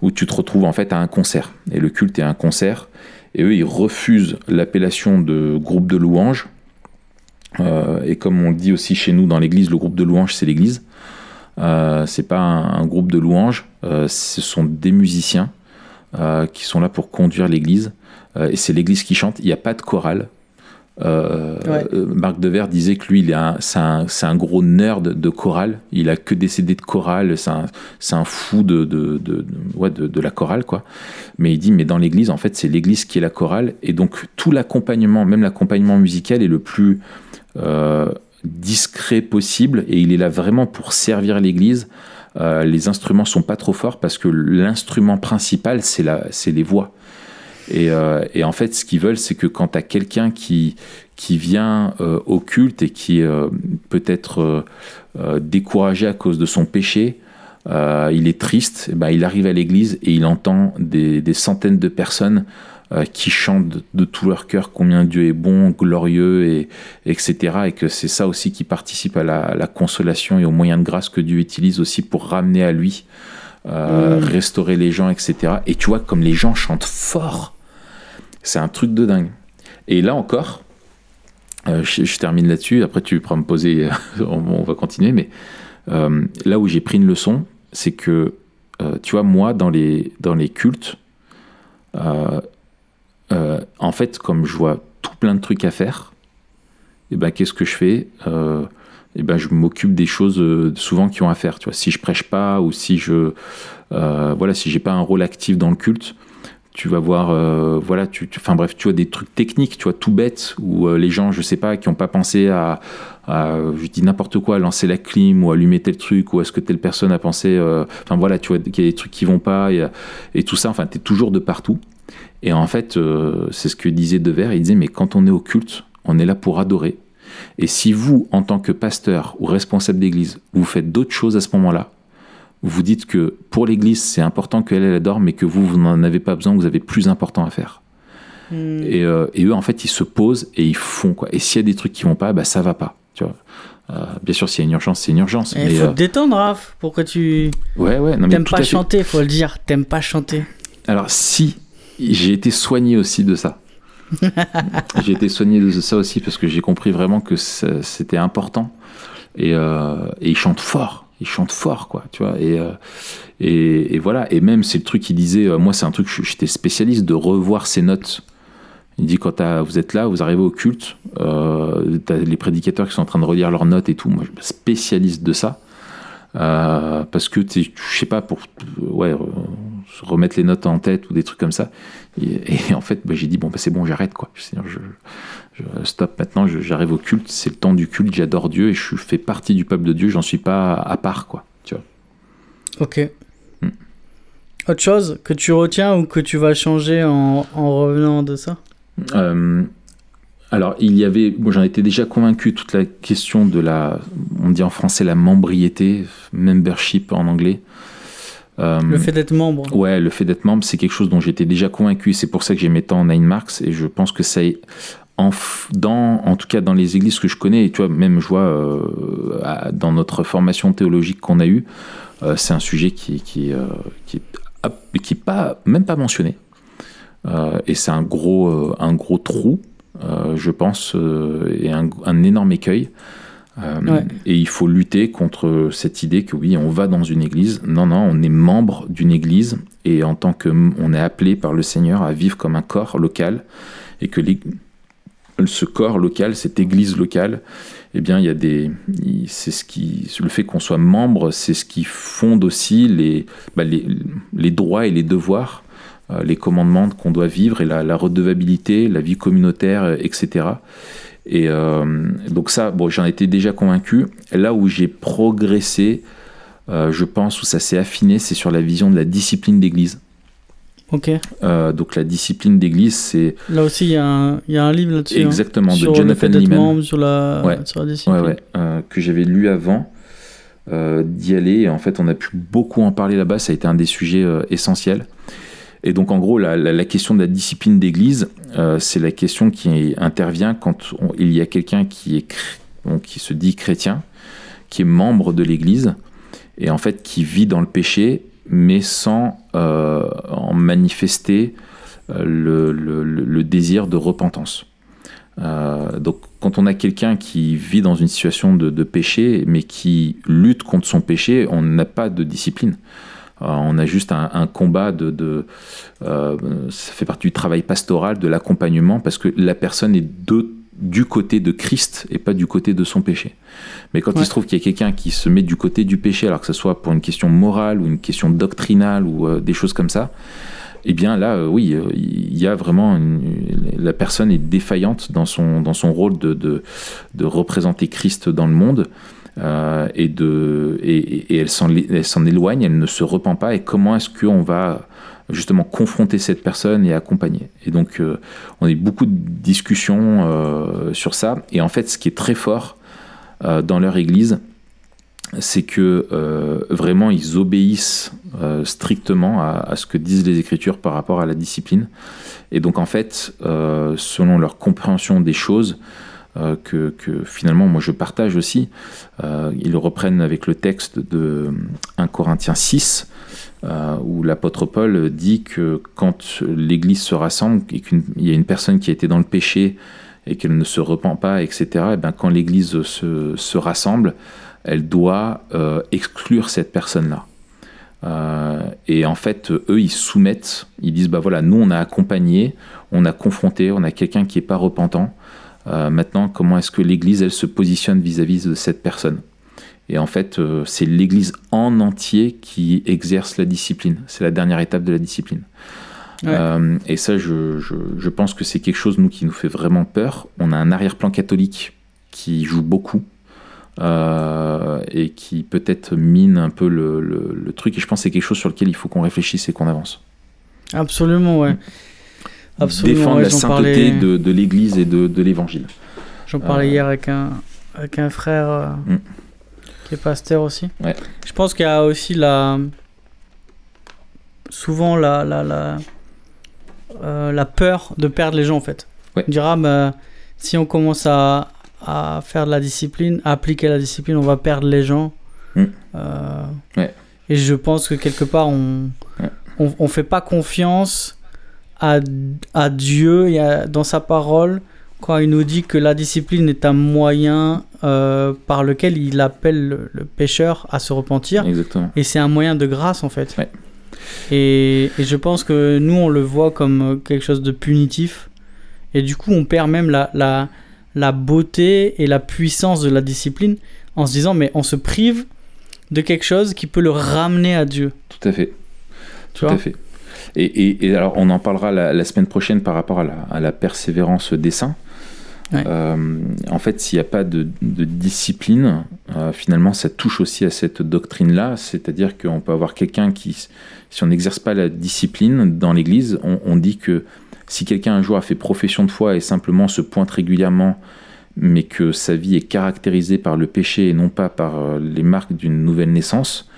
où tu te retrouves en fait à un concert. Et le culte est un concert. Et eux, ils refusent l'appellation de groupe de louanges. Et comme on le dit aussi chez nous dans l'église, le groupe de louanges, c'est l'église. Euh, c'est pas un, un groupe de louanges, euh, ce sont des musiciens euh, qui sont là pour conduire l'église. Et c'est l'église qui chante. Il n'y a pas de chorale. Ouais. Marc Devers disait que lui, c'est un, gros nerd de chorale. Il a que des CD de chorale. C'est un, fou de, de, de, de- ouais, de, de la chorale, quoi. Mais il dit, mais dans l'église, en fait, c'est l'église qui est la chorale. Et donc, tout l'accompagnement, même l'accompagnement musical, est le plus discret possible. Et il est là vraiment pour servir l'église. Euh, les instruments sont pas trop forts parce que l'instrument principal, c'est les voix. Et, euh, et en fait, ce qu'ils veulent, c'est que quand tu quelqu'un qui, qui vient euh, au culte et qui peut être découragé à cause de son péché, il est triste, ben, il arrive à l'église et il entend des, des centaines de personnes euh, qui chantent de, de tout leur cœur combien Dieu est bon, glorieux, et, etc. Et que c'est ça aussi qui participe à la, à la consolation et aux moyens de grâce que Dieu utilise aussi pour ramener à lui, euh, Mm. restaurer les gens, etc. Et tu vois, comme les gens chantent fort, c'est un truc de dingue. Et là encore, euh, je, je termine là-dessus, après tu pourras me poser, on, on va continuer, mais euh, là où j'ai pris une leçon, c'est que, euh, tu vois, moi, dans les, dans les cultes, euh, en fait, comme je vois tout plein de trucs à faire, et ben, qu'est-ce que je fais? Euh, et ben, je m'occupe des choses euh, souvent qui ont à faire. Tu vois, si je prêche pas ou si je, euh, voilà, si j'ai pas un rôle actif dans le culte, tu vas voir, euh, voilà, tu, enfin bref, tu vois des trucs techniques, tu vois, tout bête, où les gens, je sais pas, qui ont pas pensé à, je dis n'importe quoi, lancer la clim ou allumer tel truc, ou est-ce que telle personne a pensé, enfin voilà, tu vois, qu'il y a des trucs qui vont pas, et, et tout ça, enfin, tu es toujours de partout. Et en fait, euh, c'est ce que disait Devers, il disait, mais quand on est au culte, on est là pour adorer. Et si vous, en tant que pasteur ou responsable d'église, vous faites d'autres choses à ce moment-là, vous dites que pour l'église, c'est important qu'elle elle adore, mais que vous, vous n'en avez pas besoin, que vous avez plus important à faire. Hmm. Et, euh, et eux, en fait, ils se posent et ils font quoi. Et s'il y a des trucs qui vont pas, bah ça va pas. Tu vois. Euh, bien sûr, s'il y a une urgence, c'est une urgence. Il mais faut euh, te détendre, Raph. Pourquoi tu ouais, ouais, non, t'aimes pas chanter Faut le dire. T'aimes pas chanter. Alors si j'ai été soigné aussi de ça. j'ai été soigné de ça aussi parce que j'ai compris vraiment que c'était important. Et, euh, et ils chantent fort, ils chantent fort, quoi, tu vois. Et, euh, et, et voilà. Et même c'est le truc qu'il disait. euh, moi, c'est un truc. J'étais spécialiste de revoir ses notes. Il dit quand vous êtes là, vous arrivez au culte, euh, t'as les prédicateurs qui sont en train de relire leurs notes et tout. Moi, je suis spécialiste de ça. Parce que je sais pas pour ouais se remettre les notes en tête ou des trucs comme ça et, et en fait bah, j'ai dit bon bah, c'est bon j'arrête quoi je, je- stop maintenant j'arrive au culte c'est le temps du culte j'adore Dieu et je fais partie du peuple de Dieu j'en suis pas à part quoi tu vois Ok. Hmm. Autre chose que tu retiens ou que tu vas changer en, en revenant de ça? Euh, alors, il y avait, moi j'en étais déjà convaincu, toute la question de la, on dit en français la membriété, membership en anglais. Euh, Le fait d'être membre. Ouais, le fait d'être membre, c'est quelque chose dont j'étais déjà convaincu. C'est pour ça que j'aimais tant Nine Marks et je pense que ça est. En, dans, en tout cas, dans les églises que je connais, et tu vois, même je vois euh, à- dans notre formation théologique qu'on a eue, euh, c'est un sujet qui, qui, qui, est- qui est pas, même pas mentionné. Et c'est un gros, un gros trou, je pense, et un, un énorme écueil. Euh, Ouais. Et il faut lutter contre cette idée que oui, on va dans une église. Non, non, on est membre d'une église et en tant que on est appelé par le Seigneur à vivre comme un corps local et que ce corps local, cette église locale, eh bien, il y a des, c'est ce qui, le fait qu'on soit membre, c'est ce qui fonde aussi les, bah, les, les droits et les devoirs, euh, les commandements qu'on doit vivre et la, la redevabilité, la vie communautaire, etc. Et euh, donc ça, bon, j'en étais déjà convaincu. Là où j'ai progressé, euh, je pense, où ça s'est affiné, c'est sur la vision de la discipline d'église. Ok. Euh, donc la discipline d'église, c'est Là aussi, il y, a un- il y a un livre là-dessus. hein. exactement de Jonathan Lehman. sur la, Ouais. sur la discipline. Ouais, ouais, euh, que j'avais lu avant euh, d'y aller. Et en fait, on a pu beaucoup en parler là-bas. Ça a été un des sujets essentiels. Et donc, en gros, la, question de la discipline d'église, euh, c'est la question qui intervient quand il y a quelqu'un qui, qui se dit chrétien, qui est membre de l'église, et en fait qui vit dans le péché, mais sans euh, en manifester euh, le, désir de repentance. Donc, quand on a quelqu'un qui vit dans une situation de péché, mais qui lutte contre son péché, on n'a pas de discipline. On a juste un, combat de, de ça fait partie du travail pastoral, de l'accompagnement, parce que la personne est de du côté de Christ et pas du côté de son péché. Mais quand il se trouve qu'il y a quelqu'un qui se met du côté du péché, alors que ce soit pour une question morale ou une question doctrinale ou euh, des choses comme ça, eh bien là, euh, oui, euh, il y a vraiment la personne est défaillante dans son dans son rôle de de, représenter Christ dans le monde. Et, de, et, et elle s'en éloigne, elle ne se repent pas. Et comment est-ce qu'on va justement confronter cette personne et accompagner? Et donc, euh, on a eu beaucoup de discussions euh, sur ça. Et en fait, ce qui est très fort euh, dans leur église, c'est que vraiment ils obéissent strictement à, ce que disent les Écritures par rapport à la discipline. Et donc, en fait, selon leur compréhension des choses, que, que, finalement moi je partage aussi. ils reprennent avec le texte de 1 Corinthiens 6, euh, où l'apôtre Paul dit que quand l'Église se rassemble et qu'il y a une personne qui a été dans le péché et qu'elle ne se repent pas, etc., et eh bien quand l'Église se, se, rassemble, elle doit euh, exclure cette personne-là. Euh, et en fait, eux, ils soumettent, ils disent, bah voilà, nous, on a accompagné, on a confronté, on a quelqu'un qui n'est pas repentant. Maintenant, comment est-ce que l'Église, elle se positionne vis à -vis de cette personne? Et en fait, euh, c'est l'Église en entier qui exerce la discipline. C'est la dernière étape de la discipline. Euh, et ça, je, je, pense que c'est quelque chose, nous, qui nous fait vraiment peur. On a un arrière-plan catholique qui joue beaucoup. Euh, et qui peut-être mine un peu le, le, truc. Et je pense que c'est quelque chose sur lequel il faut qu'on réfléchisse et qu'on avance. Absolument, ouais. Absolument, Défendre la sainteté de, de l'Église et de, de l'Évangile. J'en parlais hier avec un, avec un frère. Mm qui est pasteur aussi. Ouais. Je pense qu'il y a aussi la. Souvent la, la, la, euh, la peur de perdre les gens en fait. Ouais. On dira, bah, si on commence à, à, faire de la discipline, à appliquer la discipline, on va perdre les gens. Mm. Euh, ouais. Et je pense que quelque part, on on, on, fait pas confiance à, à Dieu et à, dans sa parole quand il nous dit que la discipline est un moyen euh, par lequel il appelle le, pécheur à se repentir. Exactement. Et c'est un moyen de grâce en fait. Ouais. Et, et, je pense que nous on le voit comme quelque chose de punitif. Et du coup on perd même la, la, la beauté et la puissance de la discipline en se disant mais on se prive de quelque chose qui peut le ramener à Dieu. Tout à fait. Tout à fait. Et, et, alors, on en parlera la, la, semaine prochaine par rapport à la, à la persévérance des saints. Euh, en fait, s'il n'y a pas de, discipline, euh, finalement, ça touche aussi à cette doctrine-là. C'est-à-dire qu'on peut avoir quelqu'un qui, si on n'exerce pas la discipline dans l'Église, on, dit que si quelqu'un un jour a fait profession de foi et simplement se pointe régulièrement, mais que sa vie est caractérisée par le péché et non pas par euh, les marques d'une nouvelle naissance,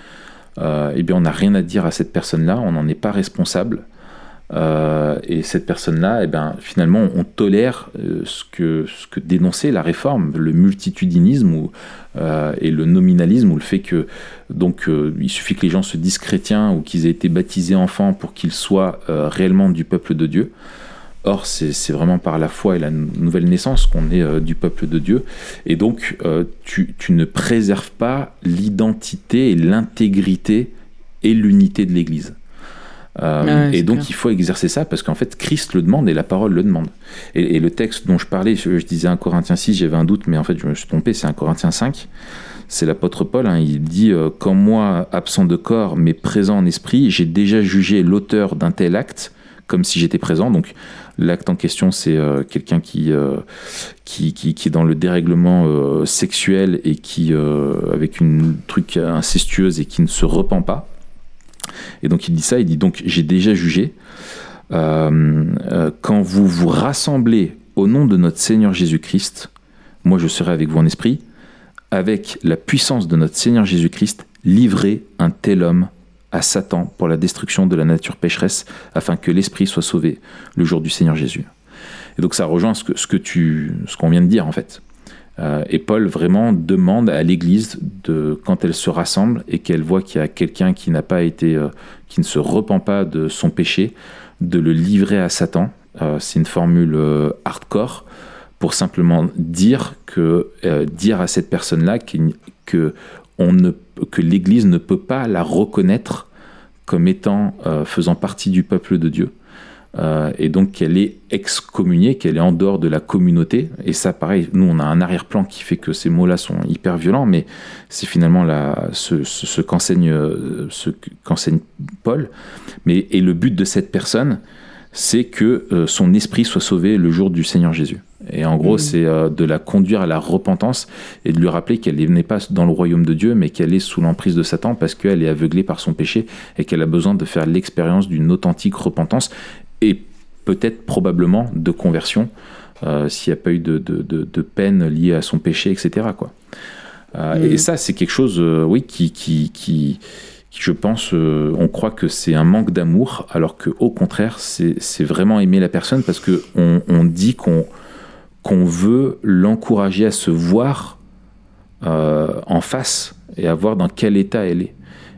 eh bien, on n'a rien à dire à cette personne-là, on n'en est pas responsable. Euh, et cette personne-là, eh ben, finalement, on tolère euh, ce, que, ce que dénonçait la réforme, le multitudinisme ou, euh, et le nominalisme, ou le fait que donc il suffit que les gens se disent chrétiens ou qu'ils aient été baptisés enfants pour qu'ils soient réellement du peuple de Dieu. Or, c'est vraiment par la foi et la nouvelle naissance qu'on est du peuple de Dieu. Et donc, tu, tu, ne préserves pas l'identité et l'intégrité et l'unité de l'Église. Euh, et donc il faut exercer ça parce qu'en fait Christ le demande et la parole le demande. Et, le texte dont je parlais, je, disais un Corinthiens 6, j'avais un doute, mais en fait je me suis trompé, c'est un Corinthiens 5. C'est l'apôtre Paul, hein, il dit euh, Quand moi, absent de corps, mais présent en esprit, j'ai déjà jugé l'auteur d'un tel acte comme si j'étais présent. Donc l'acte en question, c'est euh, quelqu'un qui, qui, qui, qui, est dans le dérèglement sexuel et qui, avec une truc incestueuse et qui ne se repent pas. Et donc il dit ça, il dit donc j'ai déjà jugé. Euh, euh, quand vous vous rassemblez au nom de notre Seigneur Jésus-Christ, moi je serai avec vous en esprit, avec la puissance de notre Seigneur Jésus-Christ, livrez un tel homme à Satan pour la destruction de la nature pécheresse, afin que l'esprit soit sauvé le jour du Seigneur Jésus. Et donc ça rejoint ce que, ce que tu, ce qu'on vient de dire en fait. Euh, et Paul vraiment demande à l'Église de quand elle se rassemble et qu'elle voit qu'il y a quelqu'un qui n'a pas été, euh, qui ne se repent pas de son péché, de le livrer à Satan. Euh, c'est une formule hardcore pour simplement dire que dire à cette personne-là que on ne, que l'Église ne peut pas la reconnaître comme étant faisant partie du peuple de Dieu. et donc qu'elle est excommuniée, qu'elle est en dehors de la communauté. Et ça, pareil, nous, on a un arrière-plan qui fait que ces mots-là sont hyper violents, mais c'est finalement qu'enseigne ce qu'enseigne Paul. Mais, et le but de cette personne, c'est que euh, son esprit soit sauvé le jour du Seigneur Jésus. Et en gros, mmh. c'est euh, de la conduire à la repentance et de lui rappeler qu'elle n'est pas dans le royaume de Dieu, mais qu'elle est sous l'emprise de Satan parce qu'elle est aveuglée par son péché et qu'elle a besoin de faire l'expérience d'une authentique repentance et peut-être probablement de conversion euh, s'il n'y a pas eu de, de, peine liée à son péché, etc. Quoi. Mmh. Et ça, c'est quelque chose, oui, qui, qui, qui je pense, euh, on croit que c'est un manque d'amour, alors que au contraire, c'est vraiment aimer la personne parce que on, dit qu'on veut l'encourager à se voir euh, en face et à voir dans quel état elle est.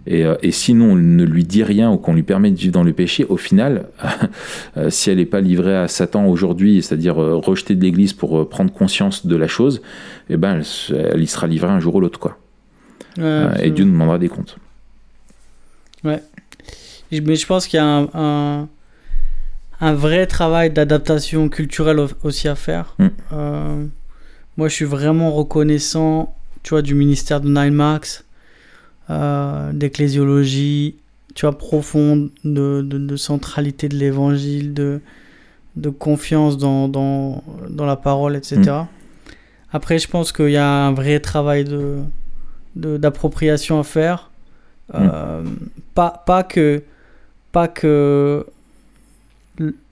Et, euh, et on ne lui dit rien ou qu'on lui permet de vivre dans le péché, au final, si elle n'est pas livrée à Satan aujourd'hui, c'est-à-dire rejetée de l'Église pour prendre conscience de la chose, eh ben, elle, y sera livrée un jour ou l'autre. quoi. et Dieu nous demandera des comptes. Ouais. Mais je pense qu'il y a un, un, vrai travail d'adaptation culturelle aussi à faire. Mm. Euh, moi, je suis vraiment reconnaissant, tu vois, du ministère de Nine Max, euh, d'ecclésiologie, tu vois, profonde, de, de, centralité de l'évangile, de, de confiance dans, dans, dans, la parole, etc. Mm. Après, je pense qu'il y a un vrai travail de d'appropriation à faire euh, pas, pas, que, pas, que,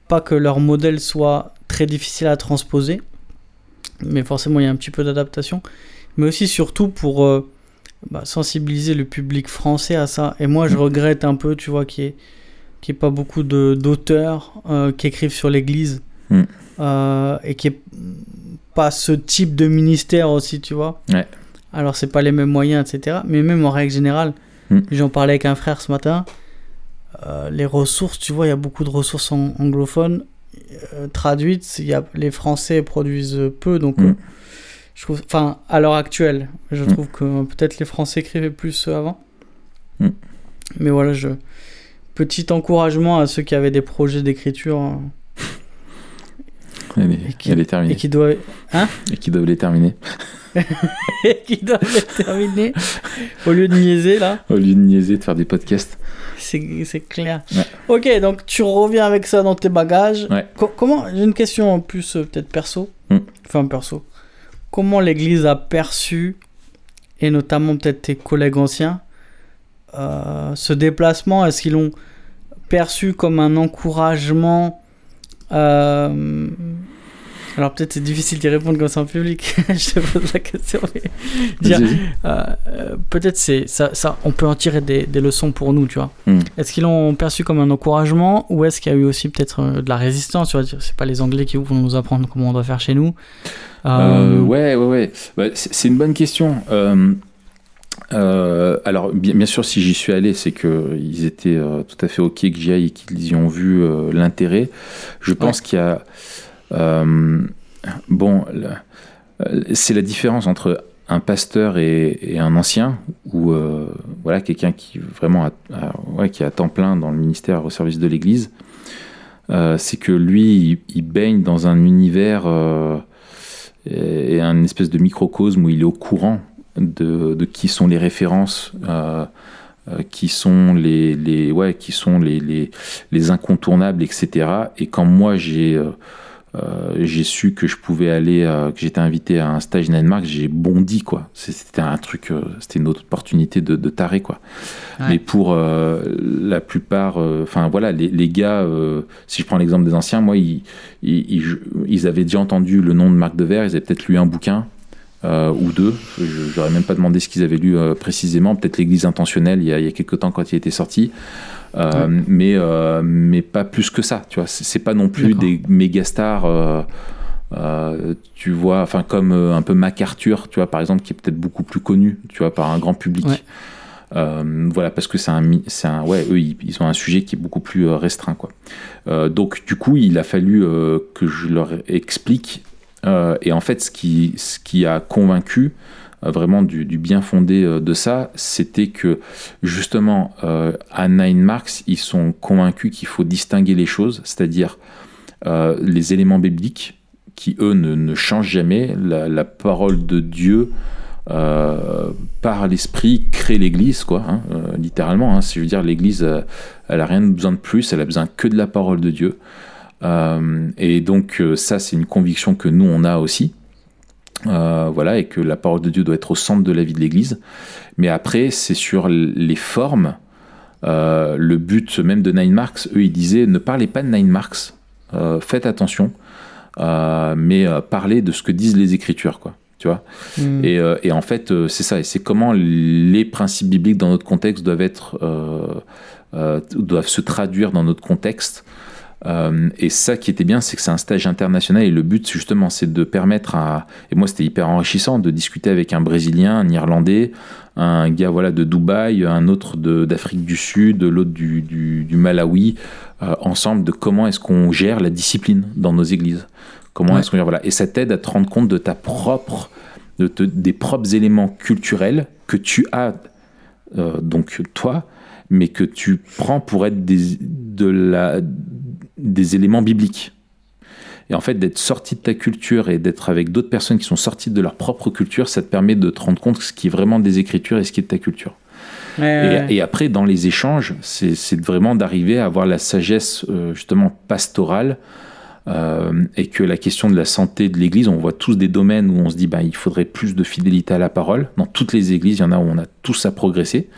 pas que leur modèle soit très difficile à transposer, mais forcément il y a un petit peu d'adaptation, mais aussi surtout pour euh, bah, sensibiliser le public français à ça. Et moi je mm. regrette un peu, tu vois, qu'il n'y ait, pas beaucoup d'auteurs euh, qui écrivent sur l'Église mm. et qui ait pas ce type de ministère aussi, tu vois. Ouais. Alors c'est pas les mêmes moyens, etc. Mais même en règle générale, Mm. J'en parlais avec un frère ce matin. Euh, les ressources, tu vois, il y a beaucoup de ressources anglophones euh, traduites. Y a, les Français produisent peu, donc mm. euh, je trouve, enfin, à l'heure actuelle, je mm. trouve que peut-être les Français écrivaient plus avant. Mais voilà, je petit encouragement à ceux qui avaient des projets d'écriture. Hein. Elle, est terminée. Et qui doivent, hein et qui doivent les terminer. qui doivent être terminé au lieu de niaiser là. Au lieu de niaiser, de faire des podcasts. C'est clair. Ok, donc tu reviens avec ça dans tes bagages. comment J'ai une question en plus euh, peut-être perso. Hmm. Enfin perso. Comment l'Église a perçu, et notamment peut-être tes collègues anciens, euh, ce déplacement? Est-ce qu'ils l'ont perçu comme un encouragement euh, alors peut-être c'est difficile d'y répondre comme ça en public. je te pose la question. Euh, euh, peut-être c'est ça, ça, on peut en tirer des, des leçons pour nous, tu vois. Hmm. Est-ce qu'ils l'ont perçu comme un encouragement ou est-ce qu'il y a eu aussi peut-être euh, de la résistance Tu vois, c'est pas les Anglais qui vont nous apprendre comment on doit faire chez nous. ouais, ouais, ouais. Bah, c'est une bonne question. Alors, bien, sûr, si j'y suis allé, c'est qu'ils étaient tout à fait OK que j'y aille et qu'ils y ont vu l'intérêt. Je pense qu'il y a euh, bon, euh, c'est la différence entre un pasteur et, un ancien, ou euh, voilà, quelqu'un qui vraiment ouais, qui à temps plein dans le ministère au service de l'Église, c'est que lui, il, baigne dans un univers et un espèce de microcosme où il est au courant de, de qui sont les références qui sont les, les, ouais, qui sont les, les, les, incontournables, etc. Et quand moi j'ai euh, j'ai su que je pouvais aller, euh, que j'étais invité à un stage Danemark, j'ai bondi quoi. C'était un truc, euh, c'était une autre opportunité de, de taré quoi. Mais pour la plupart, enfin voilà, les, les gars, si je prends l'exemple des anciens, moi ils, ils, ils, avaient déjà entendu le nom de Marc Dever, ils avaient peut-être lu un bouquin. Ou deux, j'aurais même pas demandé ce qu'ils avaient lu précisément, peut-être l'Église intentionnelle il y, a, il y a quelques temps quand il était sorti. Euh, mais, euh, mais pas plus que ça, tu vois. C'est pas non plus des méga stars. Euh, tu vois, enfin comme un peu MacArthur, tu vois, par exemple, qui est peut-être beaucoup plus connu, tu vois, par un grand public. voilà, parce que c'est un, un, ouais, eux, ils, ont un sujet qui est beaucoup plus restreint, quoi. donc, du coup, il a fallu que je leur explique. Et en fait, ce qui, a convaincu, vraiment du, bien fondé de ça, c'était que justement à Nine Marks, ils sont convaincus qu'il faut distinguer les choses, c'est-à-dire les éléments bibliques qui eux ne, changent jamais, la, parole de Dieu euh, par l'esprit crée l'Église, quoi, hein, euh, littéralement. Hein, si je veux dire, l'Église, euh, elle a rien besoin de plus, elle a besoin que de la parole de Dieu. Et donc ça, c'est une conviction que nous on a aussi. voilà, et que la parole de Dieu doit être au centre de la vie de l'Église. Mais après, c'est sur les formes. le but même de Nine Marks, eux, ils disaient ne parlez pas de Nine Marks, faites attention, mais parlez de ce que disent les Écritures, quoi tu vois? Hmm. Euh, et, en fait, euh, c'est ça, et c'est comment les principes bibliques dans notre contexte doivent être, euh, doivent se traduire dans notre contexte. Et ça qui était bien, c'est que c'est un stage international et le but justement, c'est de permettre à, et moi c'était hyper enrichissant de discuter avec un Brésilien, un Irlandais, un gars voilà de Dubaï, un autre d'Afrique du Sud, l'autre du, du, Malawi, ensemble de comment est-ce qu'on gère la discipline dans nos églises. Comment est-ce qu'on voilà et ça t'aide à te rendre compte de ta propre de des propres éléments culturels que tu as euh, donc toi mais que tu prends pour être des, de la, des éléments bibliques. Et en fait, d'être sorti de ta culture et d'être avec d'autres personnes qui sont sorties de leur propre culture, ça te permet de te rendre compte ce qui est vraiment des écritures et ce qui est de ta culture. et, après, dans les échanges, c'est vraiment d'arriver à avoir la sagesse euh, justement pastorale euh, et que la question de la santé de l'Église, on voit tous des domaines où on se dit bah, il faudrait plus de fidélité à la parole. Dans toutes les églises, il y en a où on a tous à progresser,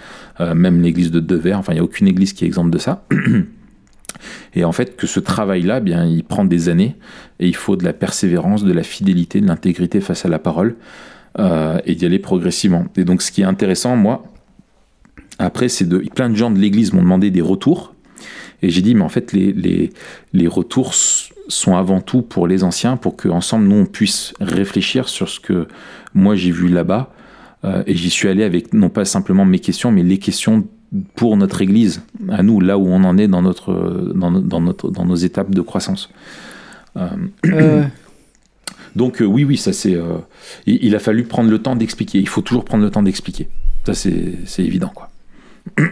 euh, même l'Église de Devers, enfin il n'y a aucune église qui est exempte de ça. Et en fait, que ce travail-là, bien, il prend des années et il faut de la persévérance, de la fidélité, de l'intégrité face à la parole euh, et d'y aller progressivement. Et donc, ce qui est intéressant, moi, après, c'est de. Plein de gens de l'Église m'ont demandé des retours. Et j'ai dit, mais en fait, les, les, les retours sont avant tout pour les anciens, pour qu'ensemble, nous, on puisse réfléchir sur ce que moi j'ai vu là-bas. Euh, et j'y suis allé avec non pas simplement mes questions, mais les questions pour notre Église, à nous, là où on en est dans, notre, dans, notre, dans nos étapes de croissance. Euh, euh. Donc oui, oui, ça c'est... Il, il, a fallu prendre le temps d'expliquer. Il faut toujours prendre le temps d'expliquer. Ça c'est évident, quoi.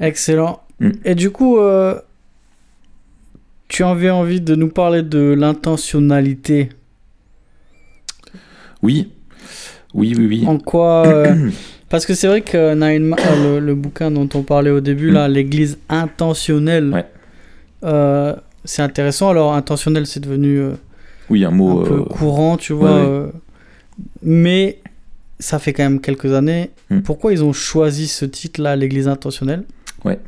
Excellent. Mm. Et du coup, tu avais envie de nous parler de l'intentionnalité? Oui. Oui, oui, oui. En quoi. Euh, parce que c'est vrai que euh, le, bouquin dont on parlait au début, là, l'église intentionnelle, euh, c'est intéressant. Alors, intentionnel, c'est devenu. oui, un mot. Un peu courant, tu vois. mais ça fait quand même quelques années. Hmm. Pourquoi ils ont choisi ce titre-là, l'église intentionnelle? Ouais.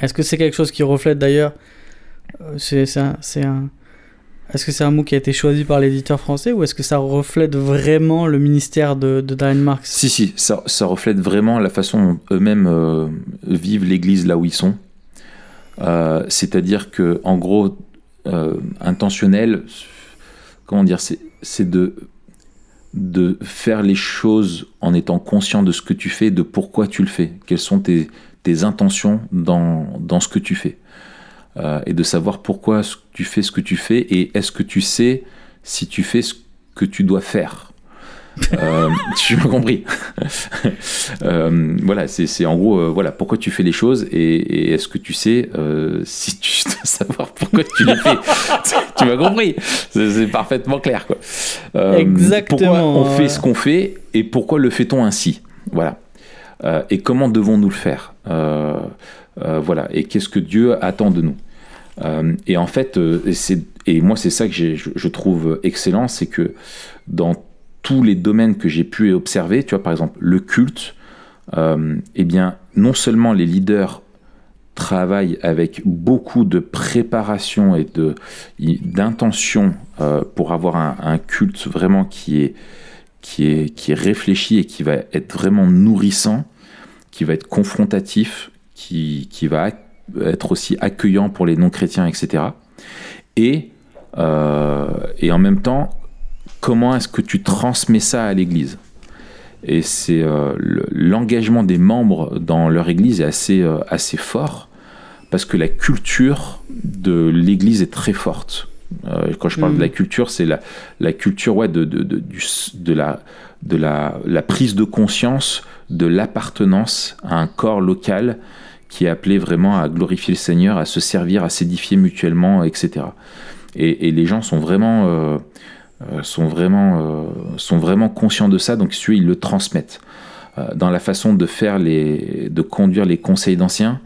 Est-ce que c'est quelque chose qui reflète d'ailleurs euh, c'est un, un... Est-ce que c'est un mot qui a été choisi par l'éditeur français ou est-ce que ça reflète vraiment le ministère de, de Marx? Si, si, ça, reflète vraiment la façon dont eux-mêmes euh, vivent l'Église là où ils sont. Euh, c'est-à-dire que, en gros, intentionnel, comment dire, c'est de, de faire les choses en étant conscient de ce que tu fais, de pourquoi tu le fais, quelles sont tes, tes intentions dans, dans ce que tu fais. Euh, et de savoir pourquoi tu fais ce que tu fais et est-ce que tu sais si tu fais ce que tu dois faire. euh, tu m'as compris. euh, voilà, c'est en gros, euh, voilà, pourquoi tu fais les choses et, est-ce que tu sais euh, si tu dois savoir pourquoi tu les fais. tu m'as compris. C'est parfaitement clair, quoi. Exactement. Pourquoi on fait ce qu'on fait et pourquoi le fait-on ainsi? Voilà. et comment devons-nous le faire? Euh, voilà. Et qu'est-ce que Dieu attend de nous? Euh, Et en fait, euh, et moi c'est ça que je, trouve excellent, c'est que dans tous les domaines que j'ai pu observer, tu vois par exemple le culte, eh bien non seulement les leaders travaillent avec beaucoup de préparation et d'intention pour avoir un, culte vraiment qui est qui est qui est réfléchi et qui va être vraiment nourrissant, qui va être confrontatif, qui, va être aussi accueillant pour les non-chrétiens, etc. Et, euh, et en même temps, comment est-ce que tu transmets ça à l'Église? Et c'est euh, l'engagement des membres dans leur Église est assez, euh, assez fort, parce que la culture de l'Église est très forte. Quand je parle Mm. de la culture, c'est la, la culture ouais, de, de, de, du- de, la, de la, la prise de conscience de l'appartenance à un corps local qui est appelé vraiment à glorifier le Seigneur, à se servir, à s'édifier mutuellement, etc. Et, et les gens sont vraiment, euh, euh, sont, vraiment, euh, sont vraiment conscients de ça, donc ils le transmettent. Euh, dans la façon de faire les, de conduire les conseils d'anciens,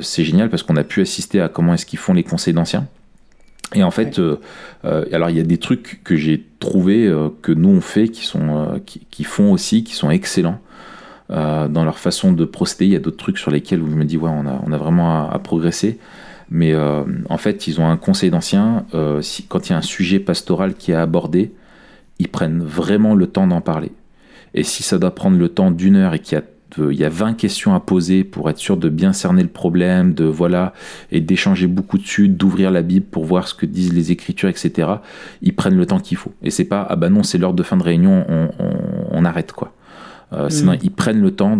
c'est génial parce qu'on a pu assister à comment est-ce qu'ils font les conseils d'anciens. Et en fait, euh, alors il y a des trucs que j'ai trouvé euh, que nous on fait qui sont euh, qui, qui font aussi, qui sont excellents euh, dans leur façon de procéder. Il y a d'autres trucs sur lesquels vous me dites ouais on a vraiment à, progresser. Mais euh, en fait, ils ont un conseil d'anciens. euh, quand il y a un sujet pastoral qui est abordé, ils prennent vraiment le temps d'en parler. Et si ça doit prendre le temps d'une heure et qu'il y a il y a 20 questions à poser pour être sûr de bien cerner le problème, de voilà, et d'échanger beaucoup dessus, d'ouvrir la Bible pour voir ce que disent les Écritures, etc. Ils prennent le temps qu'il faut. Et c'est pas ah bah non c'est l'heure de fin de réunion, on, on- on arrête quoi. Euh, Mm. non, ils prennent le temps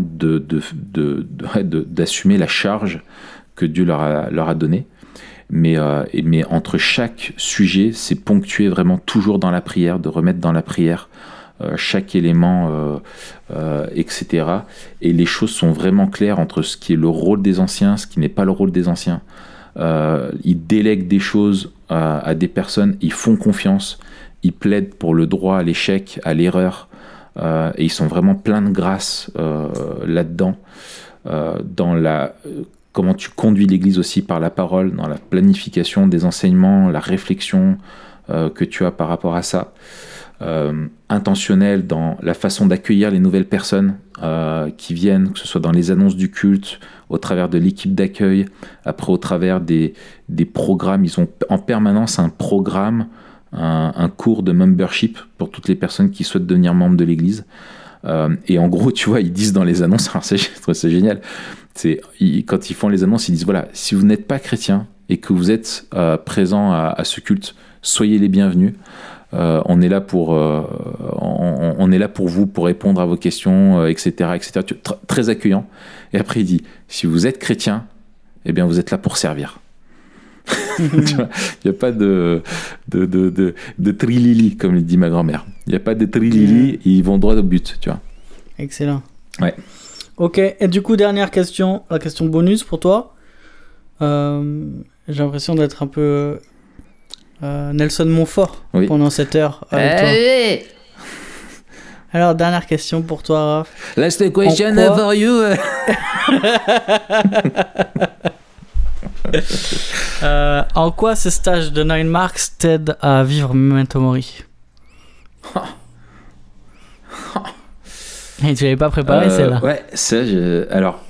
d'assumer la charge que Dieu leur a, leur a donnée. Mais, euh, mais entre chaque sujet, c'est ponctué vraiment toujours dans la prière, de remettre dans la prière euh, chaque élément, euh, etc. Et les choses sont vraiment claires entre ce qui est le rôle des anciens, ce qui n'est pas le rôle des anciens. Ils délèguent des choses à, des personnes, ils font confiance, ils plaident pour le droit à l'échec, à l'erreur, et ils sont vraiment pleins de grâce euh, là-dedans, euh, dans la euh, comment tu conduis l'Église aussi par la parole, dans la planification des enseignements, la réflexion euh, que tu as par rapport à ça, euh, intentionnel dans la façon d'accueillir les nouvelles personnes euh, qui viennent, que ce soit dans les annonces du culte, au travers de l'équipe d'accueil, après au travers des, des programmes. Ils ont en permanence un programme, un, un cours de membership pour toutes les personnes qui souhaitent devenir membres de l'Église. Euh, et en gros, tu vois, ils disent dans les annonces, alors c'est, génial, c'est, quand ils font les annonces, ils disent voilà, si vous n'êtes pas chrétien et que vous êtes euh, présent à, ce culte, soyez les bienvenus. Euh, on est là pour, on, est là pour vous, pour répondre à vos questions, etc., etc. Très accueillant. Et après, il dit si vous êtes chrétien, eh bien, vous êtes là pour servir. Il n'y a pas de, de, de, de, de trilili, comme le dit ma grand-mère. Il n'y a pas de trilili, ils vont droit au but, tu vois. Excellent. Ouais. Ok, et du coup, dernière question, la question bonus pour toi. Euh, J'ai l'impression d'être un peu euh, Nelson Montfort Oui. pendant cette heure avec toi. Allez Alors, dernière question pour toi, Raph. Last question for you. Euh, en quoi ce stage de Nine Marks t'aide à vivre Memento Mori Et tu l'avais pas préparé Euh, celle-là Ouais, ça, je- alors.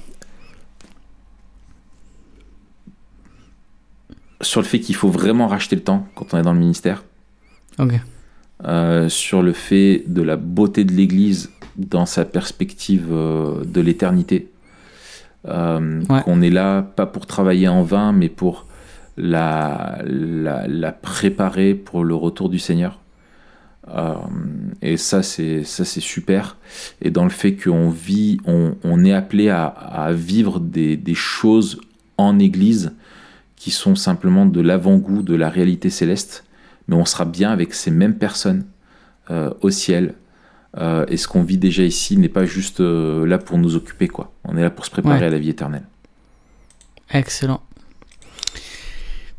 Sur le fait qu'il faut vraiment racheter le temps quand on est dans le ministère. Ok. euh, sur le fait de la beauté de l'Église dans sa perspective de l'éternité. Euh, Ouais. Qu'on est là, pas pour travailler en vain, mais pour la, la, la préparer pour le retour du Seigneur. Euh, et ça, c'est ça, c'est super. Et dans le fait qu'on vit, on, on est appelé à, à vivre des, des choses en Église qui sont simplement de l'avant-goût de la réalité céleste, mais on sera bien avec ces mêmes personnes euh, au ciel. Euh, et ce qu'on vit déjà ici n'est pas juste euh, là pour nous occuper, quoi. On est là pour se préparer Ouais. à la vie éternelle. Excellent.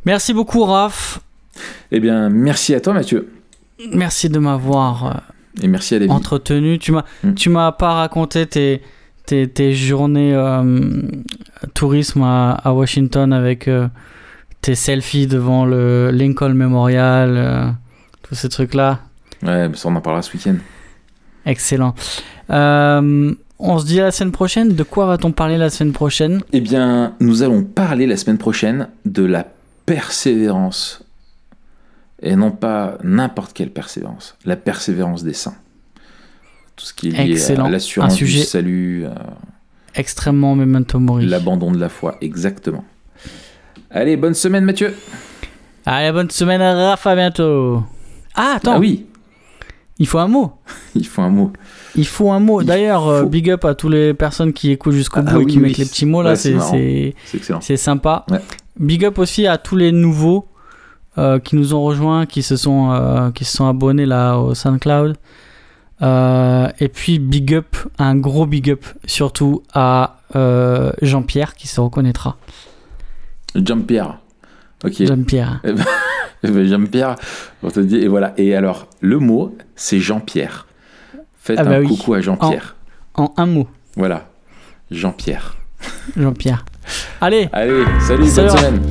Merci beaucoup, Raph. Eh bien, merci à toi, Mathieu. Merci de m'avoir euh, Et merci à David. entretenu. Tu m'as, Mm. tu m'as pas raconté tes, tes, tes journées euh, tourisme à, à Washington avec tes selfies devant le Lincoln Memorial, tous ces trucs-là. Ouais, mais ça, on en parlera ce week-end. Excellent. Euh, on se dit à la semaine prochaine. De quoi va-t-on parler la semaine prochaine? Eh bien, nous allons parler la semaine prochaine de la persévérance. Et non pas n'importe quelle persévérance. La persévérance des saints. Tout ce qui est lié Excellent. à l'assurance du salut, à Extrêmement memento mori. l'abandon de la foi. Exactement. Allez, bonne semaine, Mathieu. Allez, bonne semaine à Raph, à bientôt. Ah, attends, Ah oui, il faut un mot. il faut un mot. Il faut un mot. Il D'ailleurs, euh, faut- big up à toutes les personnes qui écoutent jusqu'au Ah bout et qui oui. mettent les petits mots là, Ouais, c'est sympa. Ouais. Big up aussi à tous les nouveaux euh, qui nous ont rejoints, qui se sont, euh, qui se sont abonnés là au SoundCloud. Euh, et puis big up, un gros big up surtout à euh, Jean-Pierre qui se reconnaîtra. Jean-Pierre. Ok. Jean-Pierre. Eh ben, Jean-Pierre, on te dit, et voilà. Et alors, le mot, c'est Jean-Pierre. Faites Ah bah un oui. coucou à Jean-Pierre. En un mot, Voilà. Jean-Pierre. Jean-Pierre. Allez, Allez, salut, Salut. bonne semaine.